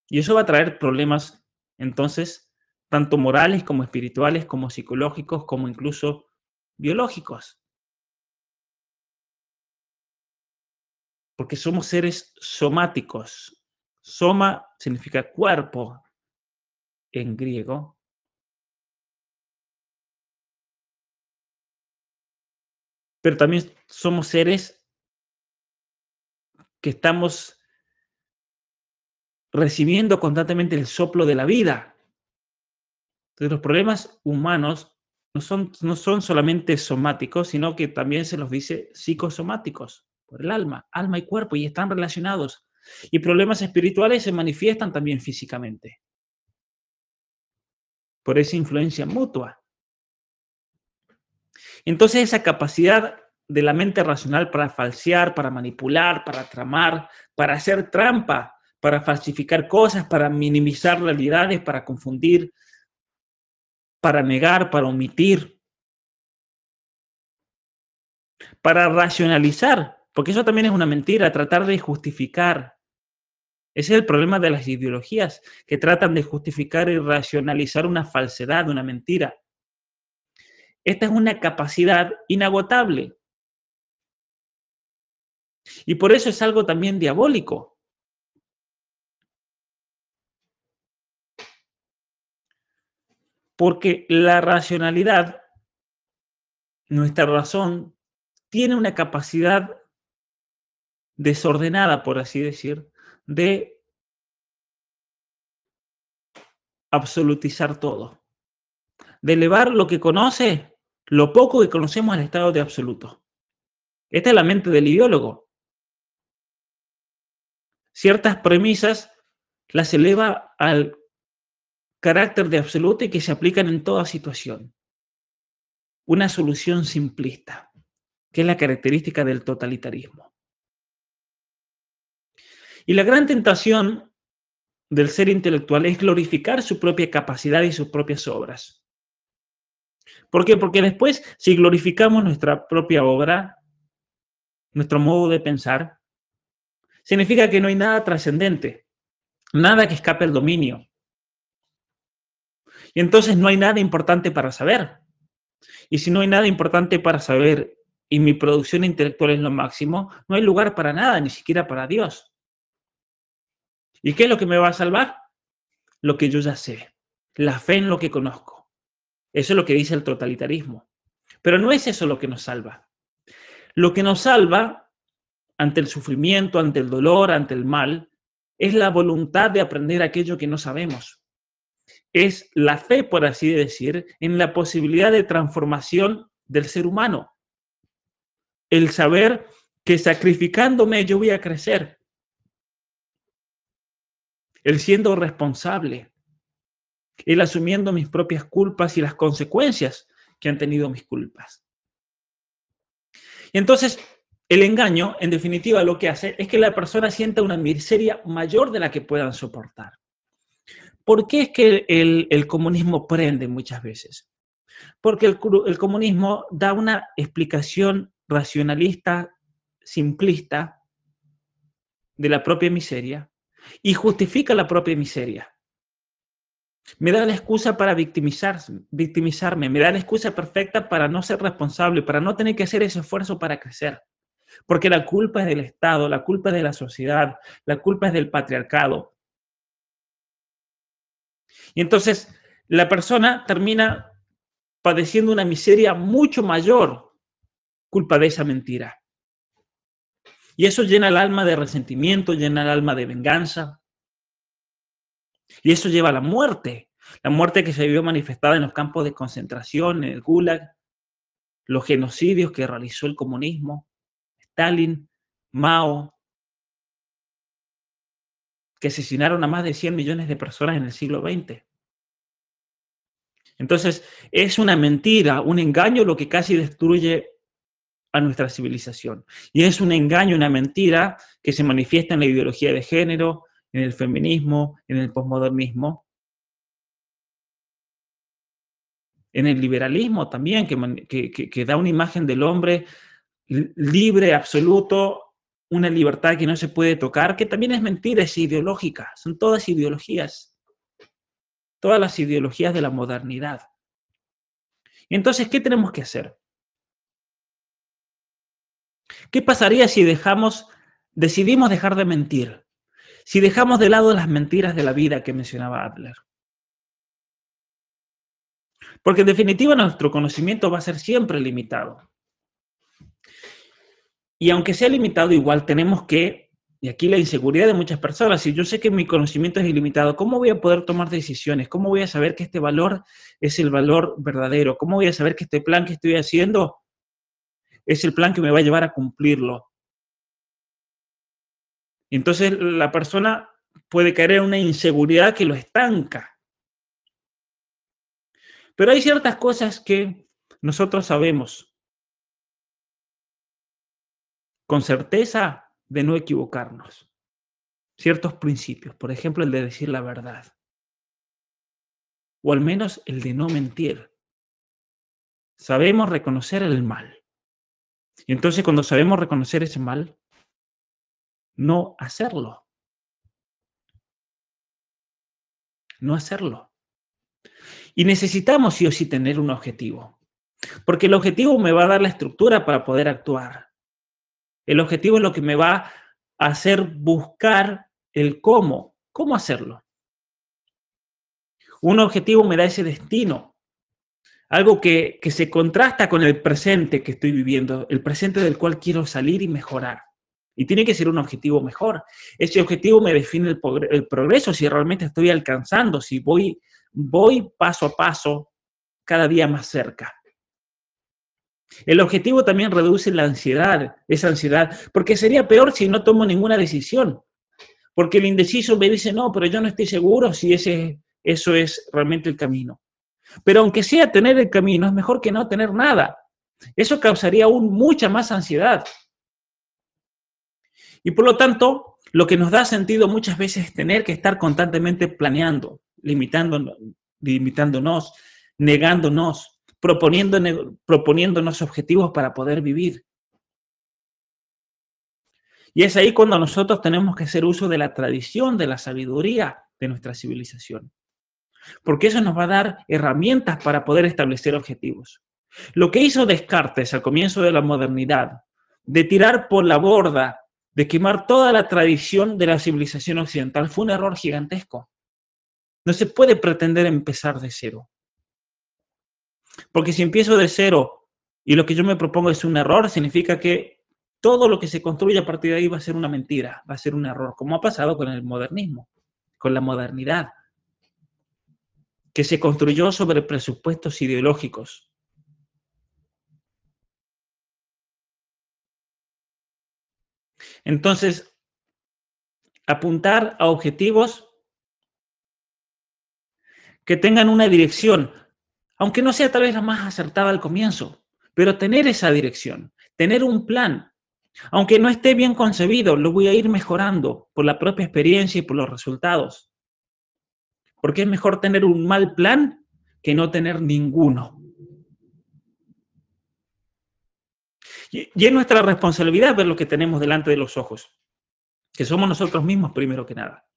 Y eso va a traer problemas, entonces, tanto morales como espirituales, como psicológicos, como incluso biológicos. Porque somos seres somáticos. Soma significa cuerpo en griego pero también somos seres que estamos recibiendo constantemente el soplo de la vida. Entonces los problemas humanos no son, no son solamente somáticos, sino que también se los dice psicosomáticos, por el alma, alma y cuerpo, y están relacionados. Y problemas espirituales se manifiestan también físicamente, por esa influencia mutua. Entonces esa capacidad de la mente racional para falsear, para manipular, para tramar, para hacer trampa, para falsificar cosas, para minimizar realidades, para confundir, para negar, para omitir, para racionalizar, porque eso también es una mentira, tratar de justificar. Ese es el problema de las ideologías, que tratan de justificar y racionalizar una falsedad, una mentira. Esta es una capacidad inagotable. Y por eso es algo también diabólico. Porque la racionalidad, nuestra razón, tiene una capacidad desordenada, por así decir, de absolutizar todo, de elevar lo que conoce, lo poco que conocemos al estado de absoluto. Esta es la mente del ideólogo ciertas premisas las eleva al carácter de absoluto y que se aplican en toda situación. Una solución simplista, que es la característica del totalitarismo. Y la gran tentación del ser intelectual es glorificar su propia capacidad y sus propias obras. ¿Por qué? Porque después, si glorificamos nuestra propia obra, nuestro modo de pensar, significa que no hay nada trascendente, nada que escape al dominio. Y entonces no hay nada importante para saber. Y si no hay nada importante para saber y mi producción intelectual es lo máximo, no hay lugar para nada, ni siquiera para Dios. ¿Y qué es lo que me va a salvar? Lo que yo ya sé, la fe en lo que conozco. Eso es lo que dice el totalitarismo. Pero no es eso lo que nos salva. Lo que nos salva ante el sufrimiento, ante el dolor, ante el mal, es la voluntad de aprender aquello que no sabemos. Es la fe, por así decir, en la posibilidad de transformación del ser humano. El saber que sacrificándome yo voy a crecer. El siendo responsable. El asumiendo mis propias culpas y las consecuencias que han tenido mis culpas. Y entonces el engaño, en definitiva, lo que hace es que la persona sienta una miseria mayor de la que puedan soportar. ¿Por qué es que el, comunismo prende muchas veces? Porque el, el comunismo da una explicación racionalista, simplista, de la propia miseria y justifica la propia miseria. Me da la excusa para victimizarme, me da la excusa perfecta para no ser responsable, para no tener que hacer ese esfuerzo para crecer. Porque la culpa es del Estado, la culpa es de la sociedad, la culpa es del patriarcado. Y entonces la persona termina padeciendo una miseria mucho mayor culpa de esa mentira. Y eso llena el alma de resentimiento, llena el alma de venganza. Y eso lleva a la muerte, la muerte que se vio manifestada en los campos de concentración, en el Gulag, los genocidios que realizó el comunismo. Stalin, Mao, que asesinaron a más de 100 millones de personas en el siglo XX. Entonces, es una mentira, un engaño lo que casi destruye a nuestra civilización. Y es un engaño, una mentira que se manifiesta en la ideología de género, en el feminismo, en el posmodernismo, en el liberalismo también, que, que da una imagen del hombre libre, absoluto, una libertad que no se puede tocar, que también es mentira, es ideológica, son todas ideologías, todas las ideologías de la modernidad. Entonces, ¿qué tenemos que hacer? ¿Qué pasaría si dejamos, decidimos dejar de mentir? Si dejamos de lado las mentiras de la vida que mencionaba Adler. Porque en definitiva nuestro conocimiento va a ser siempre limitado. Y aunque sea limitado, igual tenemos que, y aquí la inseguridad de muchas personas, si yo sé que mi conocimiento es ilimitado, ¿cómo voy a poder tomar decisiones? ¿Cómo voy a saber que este valor es el valor verdadero? ¿Cómo voy a saber que este plan que estoy haciendo es el plan que me va a llevar a cumplirlo? Entonces la persona puede caer en una inseguridad que lo estanca. Pero hay ciertas cosas que nosotros sabemos con certeza de no equivocarnos. Ciertos principios, por ejemplo, el de decir la verdad. O al menos el de no mentir. Sabemos reconocer el mal. Y entonces cuando sabemos reconocer ese mal, no hacerlo. No hacerlo. Y necesitamos sí o sí tener un objetivo. Porque el objetivo me va a dar la estructura para poder actuar. El objetivo es lo que me va a hacer buscar el cómo, cómo hacerlo. Un objetivo me da ese destino, algo que, que, se contrasta con el presente que estoy viviendo, el presente del cual quiero salir y mejorar. Y tiene que ser un objetivo mejor. Ese objetivo me define el, progreso, si realmente estoy alcanzando, si voy, voy paso a paso cada día más cerca. El objetivo también reduce la ansiedad, esa ansiedad, porque sería peor si no tomo ninguna decisión. Porque el indeciso me dice, no, pero yo no estoy seguro si ese, eso es realmente el camino. Pero aunque sea tener el camino, es mejor que no tener nada. Eso causaría aún mucha más ansiedad. Y por lo tanto, lo que nos da sentido muchas veces es tener que estar constantemente planeando, limitándonos, limitándonos negándonos, proponiéndonos objetivos para poder vivir. Y es ahí cuando nosotros tenemos que hacer uso de la tradición, de la sabiduría de nuestra civilización. Porque eso nos va a dar herramientas para poder establecer objetivos. Lo que hizo Descartes al comienzo de la modernidad, de tirar por la borda, de quemar toda la tradición de la civilización occidental, fue un error gigantesco. No se puede pretender empezar de cero. Porque si empiezo de cero y lo que yo me propongo es un error, significa que todo lo que se construye a partir de ahí va a ser una mentira, va a ser un error, como ha pasado con el modernismo, con la modernidad, que se construyó sobre presupuestos ideológicos. Entonces, apuntar a objetivos que tengan una dirección, aunque no sea tal vez la más acertada al comienzo, pero tener esa dirección, tener un plan, aunque no esté bien concebido, lo voy a ir mejorando por la propia experiencia y por los resultados. Porque es mejor tener un mal plan que no tener ninguno. Y es nuestra responsabilidad ver lo que tenemos delante de los ojos, que somos nosotros mismos primero que nada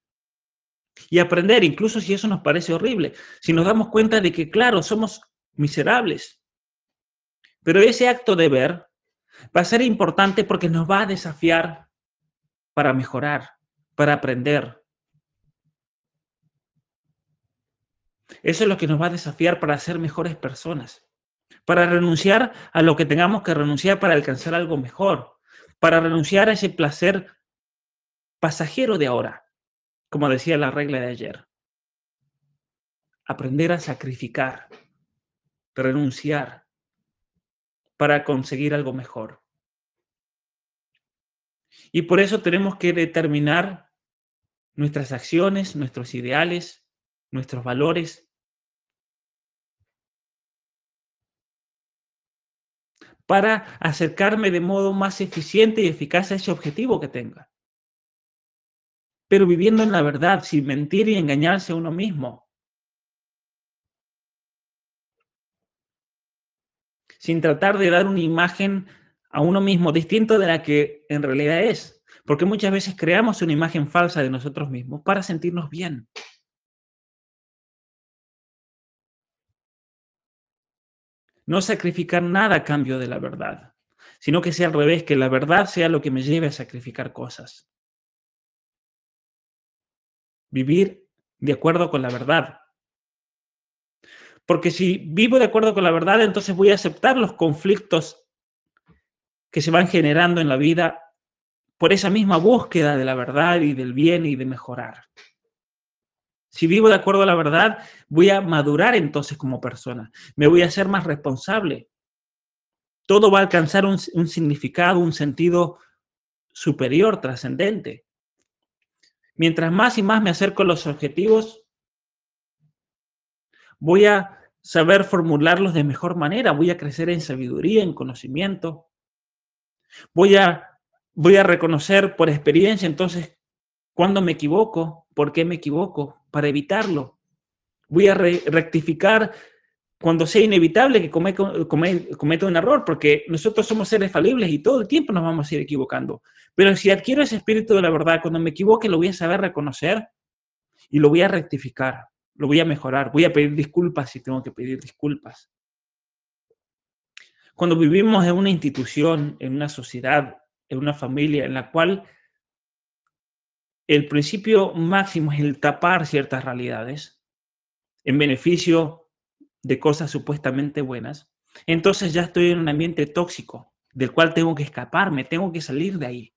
y aprender, incluso si eso nos parece horrible, si nos damos cuenta de que, claro, somos miserables. Pero ese acto de ver va a ser importante porque nos va a desafiar para mejorar, para aprender. Eso es lo que nos va a desafiar para ser mejores personas, para renunciar a lo que tengamos que renunciar para alcanzar algo mejor, para renunciar a ese placer pasajero de ahora como decía la regla de ayer. Aprender a sacrificar, renunciar para conseguir algo mejor. Y por eso tenemos que determinar nuestras acciones, nuestros ideales, nuestros valores. para acercarme de modo más eficiente y eficaz a ese objetivo que tenga pero viviendo en la verdad, sin mentir y engañarse a uno mismo. Sin tratar de dar una imagen a uno mismo distinto de la que en realidad es. Porque muchas veces creamos una imagen falsa de nosotros mismos para sentirnos bien. No sacrificar nada a cambio de la verdad, sino que sea al revés, que la verdad sea lo que me lleve a sacrificar cosas vivir de acuerdo con la verdad. Porque si vivo de acuerdo con la verdad, entonces voy a aceptar los conflictos que se van generando en la vida por esa misma búsqueda de la verdad y del bien y de mejorar. Si vivo de acuerdo a la verdad, voy a madurar entonces como persona, me voy a ser más responsable. Todo va a alcanzar un, significado, un sentido superior, trascendente. Mientras más y más me acerco a los objetivos, voy a saber formularlos de mejor manera, voy a crecer en sabiduría, en conocimiento, voy a, voy a reconocer por experiencia entonces cuándo me equivoco, por qué me equivoco, para evitarlo. Voy a rectificar cuando sea inevitable que cometa un error, porque nosotros somos seres falibles y todo el tiempo nos vamos a ir equivocando. Pero si adquiero ese espíritu de la verdad, cuando me equivoque lo voy a saber reconocer y lo voy a rectificar, lo voy a mejorar, voy a pedir disculpas si tengo que pedir disculpas. Cuando vivimos en una institución, en una sociedad, en una familia en la cual el principio máximo es el tapar ciertas realidades en beneficio de cosas supuestamente buenas, entonces ya estoy en un ambiente tóxico del cual tengo que escaparme, tengo que salir de ahí.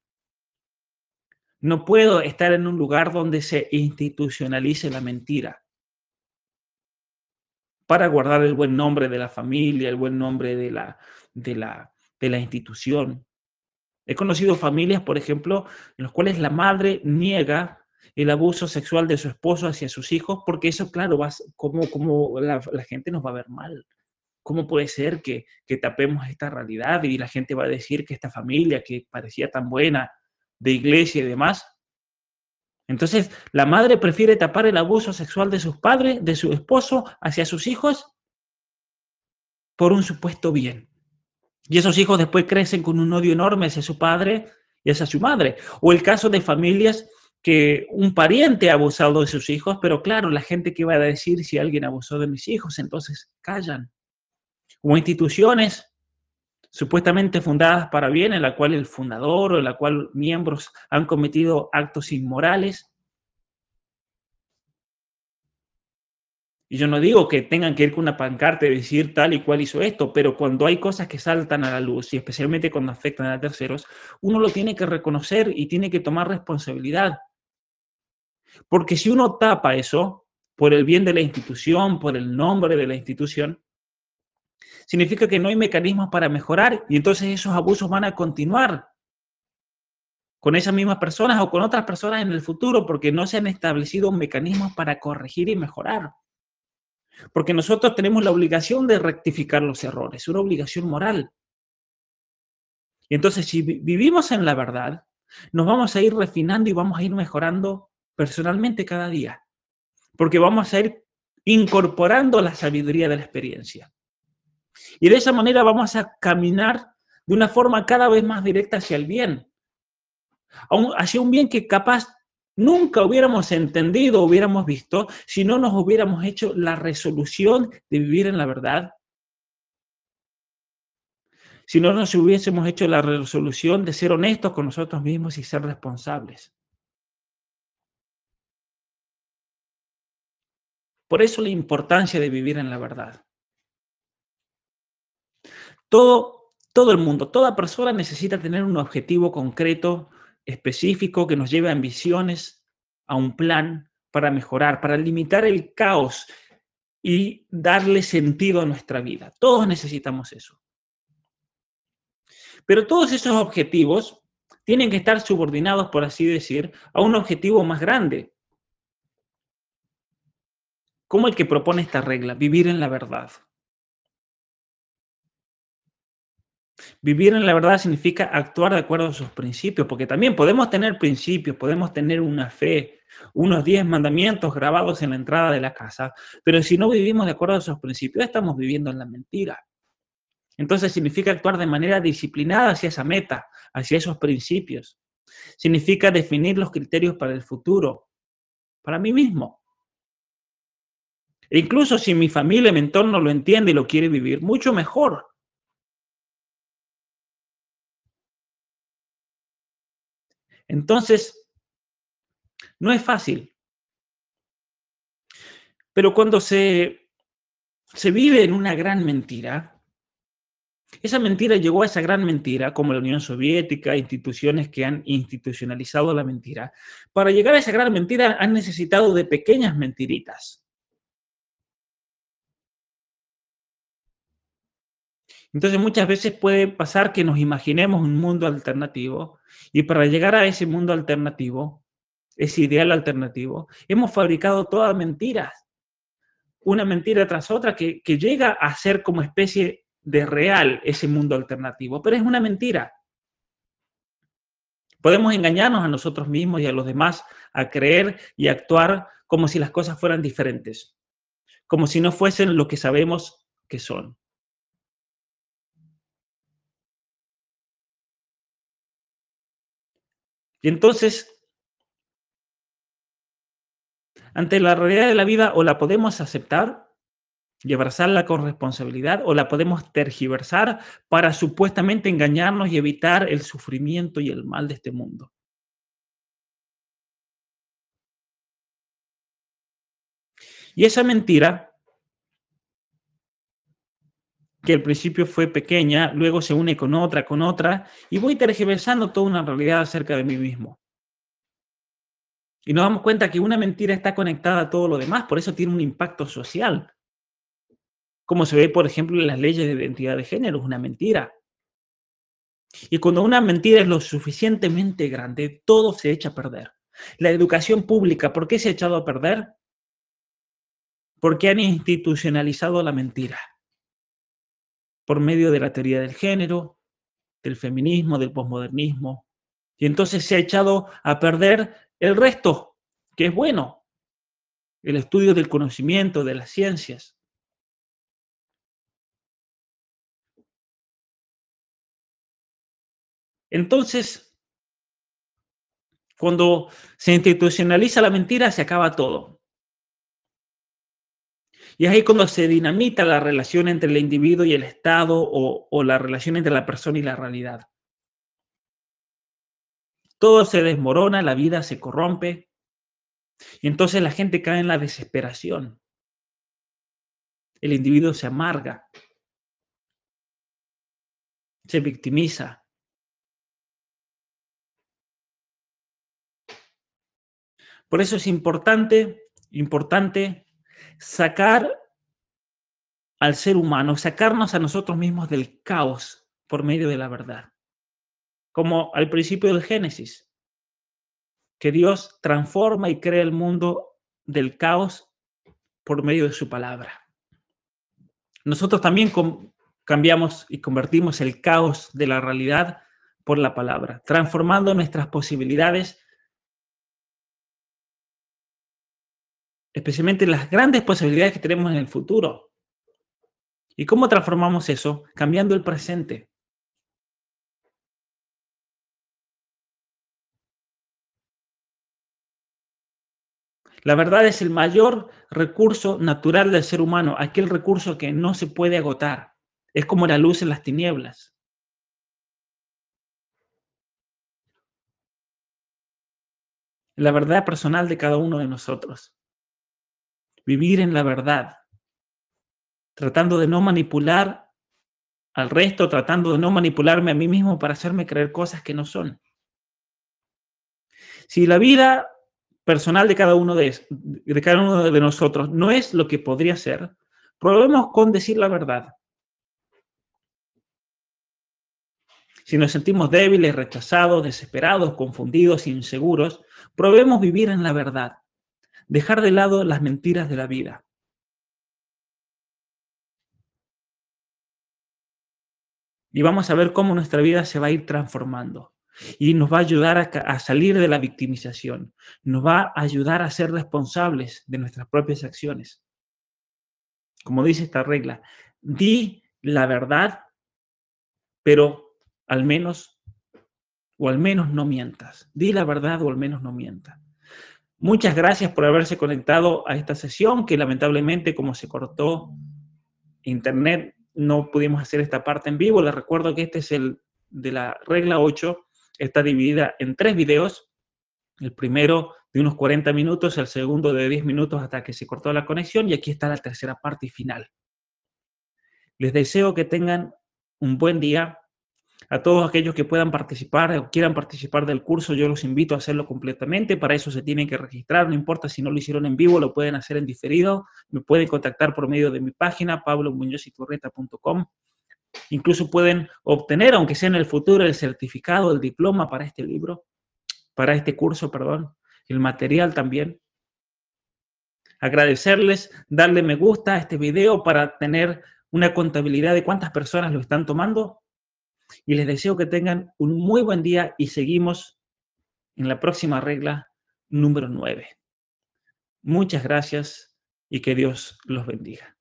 No puedo estar en un lugar donde se institucionalice la mentira para guardar el buen nombre de la familia, el buen nombre de la, de la, de la institución. He conocido familias, por ejemplo, en las cuales la madre niega el abuso sexual de su esposo hacia sus hijos, porque eso, claro, va, como, como la, gente nos va a ver mal. ¿Cómo puede ser que, que tapemos esta realidad y la gente va a decir que esta familia que parecía tan buena de iglesia y demás? Entonces, la madre prefiere tapar el abuso sexual de sus padres, de su esposo, hacia sus hijos, por un supuesto bien. Y esos hijos después crecen con un odio enorme hacia su padre y hacia su madre. O el caso de familias que un pariente ha abusado de sus hijos, pero claro, la gente que va a decir si alguien abusó de mis hijos, entonces callan. O instituciones supuestamente fundadas para bien, en la cual el fundador o en la cual miembros han cometido actos inmorales, Y yo no digo que tengan que ir con una pancarta y decir tal y cual hizo esto, pero cuando hay cosas que saltan a la luz y especialmente cuando afectan a terceros, uno lo tiene que reconocer y tiene que tomar responsabilidad. Porque si uno tapa eso por el bien de la institución, por el nombre de la institución, significa que no hay mecanismos para mejorar y entonces esos abusos van a continuar con esas mismas personas o con otras personas en el futuro porque no se han establecido mecanismos para corregir y mejorar. Porque nosotros tenemos la obligación de rectificar los errores, una obligación moral. Y entonces, si vivimos en la verdad, nos vamos a ir refinando y vamos a ir mejorando personalmente cada día. Porque vamos a ir incorporando la sabiduría de la experiencia. Y de esa manera vamos a caminar de una forma cada vez más directa hacia el bien. Hacia un bien que capaz nunca hubiéramos entendido, hubiéramos visto, si no nos hubiéramos hecho la resolución de vivir en la verdad. Si no nos hubiésemos hecho la resolución de ser honestos con nosotros mismos y ser responsables. Por eso la importancia de vivir en la verdad. Todo, todo el mundo, toda persona necesita tener un objetivo concreto, específico que nos lleve a ambiciones, a un plan para mejorar, para limitar el caos y darle sentido a nuestra vida. Todos necesitamos eso. Pero todos esos objetivos tienen que estar subordinados, por así decir, a un objetivo más grande, como el que propone esta regla, vivir en la verdad. Vivir en la verdad significa actuar de acuerdo a sus principios, porque también podemos tener principios, podemos tener una fe, unos diez mandamientos grabados en la entrada de la casa, pero si no vivimos de acuerdo a esos principios, estamos viviendo en la mentira. Entonces significa actuar de manera disciplinada hacia esa meta, hacia esos principios. Significa definir los criterios para el futuro, para mí mismo. E incluso si mi familia, mi entorno lo entiende y lo quiere vivir, mucho mejor. Entonces, no es fácil. Pero cuando se, se vive en una gran mentira, esa mentira llegó a esa gran mentira, como la Unión Soviética, instituciones que han institucionalizado la mentira. Para llegar a esa gran mentira han necesitado de pequeñas mentiritas. Entonces muchas veces puede pasar que nos imaginemos un mundo alternativo y para llegar a ese mundo alternativo, ese ideal alternativo, hemos fabricado todas mentiras, una mentira tras otra que, que llega a ser como especie de real ese mundo alternativo, pero es una mentira. Podemos engañarnos a nosotros mismos y a los demás a creer y actuar como si las cosas fueran diferentes, como si no fuesen lo que sabemos que son. Y entonces, ante la realidad de la vida, o la podemos aceptar y abrazarla con responsabilidad o la podemos tergiversar para supuestamente engañarnos y evitar el sufrimiento y el mal de este mundo. Y esa mentira, que al principio fue pequeña, luego se une con otra, con otra, y voy tergiversando toda una realidad acerca de mí mismo. Y nos damos cuenta que una mentira está conectada a todo lo demás, por eso tiene un impacto social como se ve, por ejemplo, en las leyes de identidad de género, es una mentira. Y cuando una mentira es lo suficientemente grande, todo se echa a perder. La educación pública, ¿por qué se ha echado a perder? Porque han institucionalizado la mentira. Por medio de la teoría del género, del feminismo, del posmodernismo. Y entonces se ha echado a perder el resto, que es bueno. El estudio del conocimiento, de las ciencias. Entonces, cuando se institucionaliza la mentira, se acaba todo. Y es ahí cuando se dinamita la relación entre el individuo y el Estado o, o, la relación entre la persona y la realidad. Todo se desmorona, la vida se corrompe y entonces la gente cae en la desesperación. El individuo se amarga, se victimiza, Por eso es importante, importante sacar al ser humano, sacarnos a nosotros mismos del caos por medio de la verdad. Como al principio del Génesis, que Dios transforma y crea el mundo del caos por medio de su palabra. Nosotros también cambiamos y convertimos el caos de la realidad por la palabra, transformando nuestras posibilidades especialmente las grandes posibilidades que tenemos en el futuro. ¿Y cómo transformamos eso? Cambiando el presente. La verdad es el mayor recurso natural del ser humano, aquel recurso que no se puede agotar. Es como la luz en las tinieblas. La verdad personal de cada uno de nosotros vivir en la verdad, tratando de no manipular al resto, tratando de no manipularme a mí mismo para hacerme creer cosas que no son. Si la vida personal de cada uno de, cada uno de nosotros no es lo que podría ser, probemos con decir la verdad. Si nos sentimos débiles, rechazados, desesperados, confundidos, inseguros, probemos vivir en la verdad dejar de lado las mentiras de la vida. Y vamos a ver cómo nuestra vida se va a ir transformando. Y nos va a ayudar a, salir de la victimización. Nos va a ayudar a ser responsables de nuestras propias acciones. Como dice esta regla, di la verdad, pero al menos, o al menos no mientas. Di la verdad o al menos no mientas. Muchas gracias por haberse conectado a esta sesión, que lamentablemente como se cortó internet, no pudimos hacer esta parte en vivo. Les recuerdo que este es el de la regla 8, está dividida en tres videos. El primero de unos 40 minutos, el segundo de 10 minutos hasta que se cortó la conexión y aquí está la tercera parte final. Les deseo que tengan un buen día, a todos aquellos que puedan participar o quieran participar del curso, yo los invito a hacerlo completamente. Para eso se tienen que registrar, no importa si no lo hicieron en vivo, lo pueden hacer en diferido. Me pueden contactar por medio de mi página, pablomuñoziturreta.com. Incluso pueden obtener, aunque sea en el futuro, el certificado, el diploma para este libro, para este curso, perdón, el material también. Agradecerles, darle me gusta a este video para tener una contabilidad de cuántas personas lo están tomando y les deseo que tengan un muy buen día y seguimos en la próxima regla número 9. Muchas gracias y que Dios los bendiga.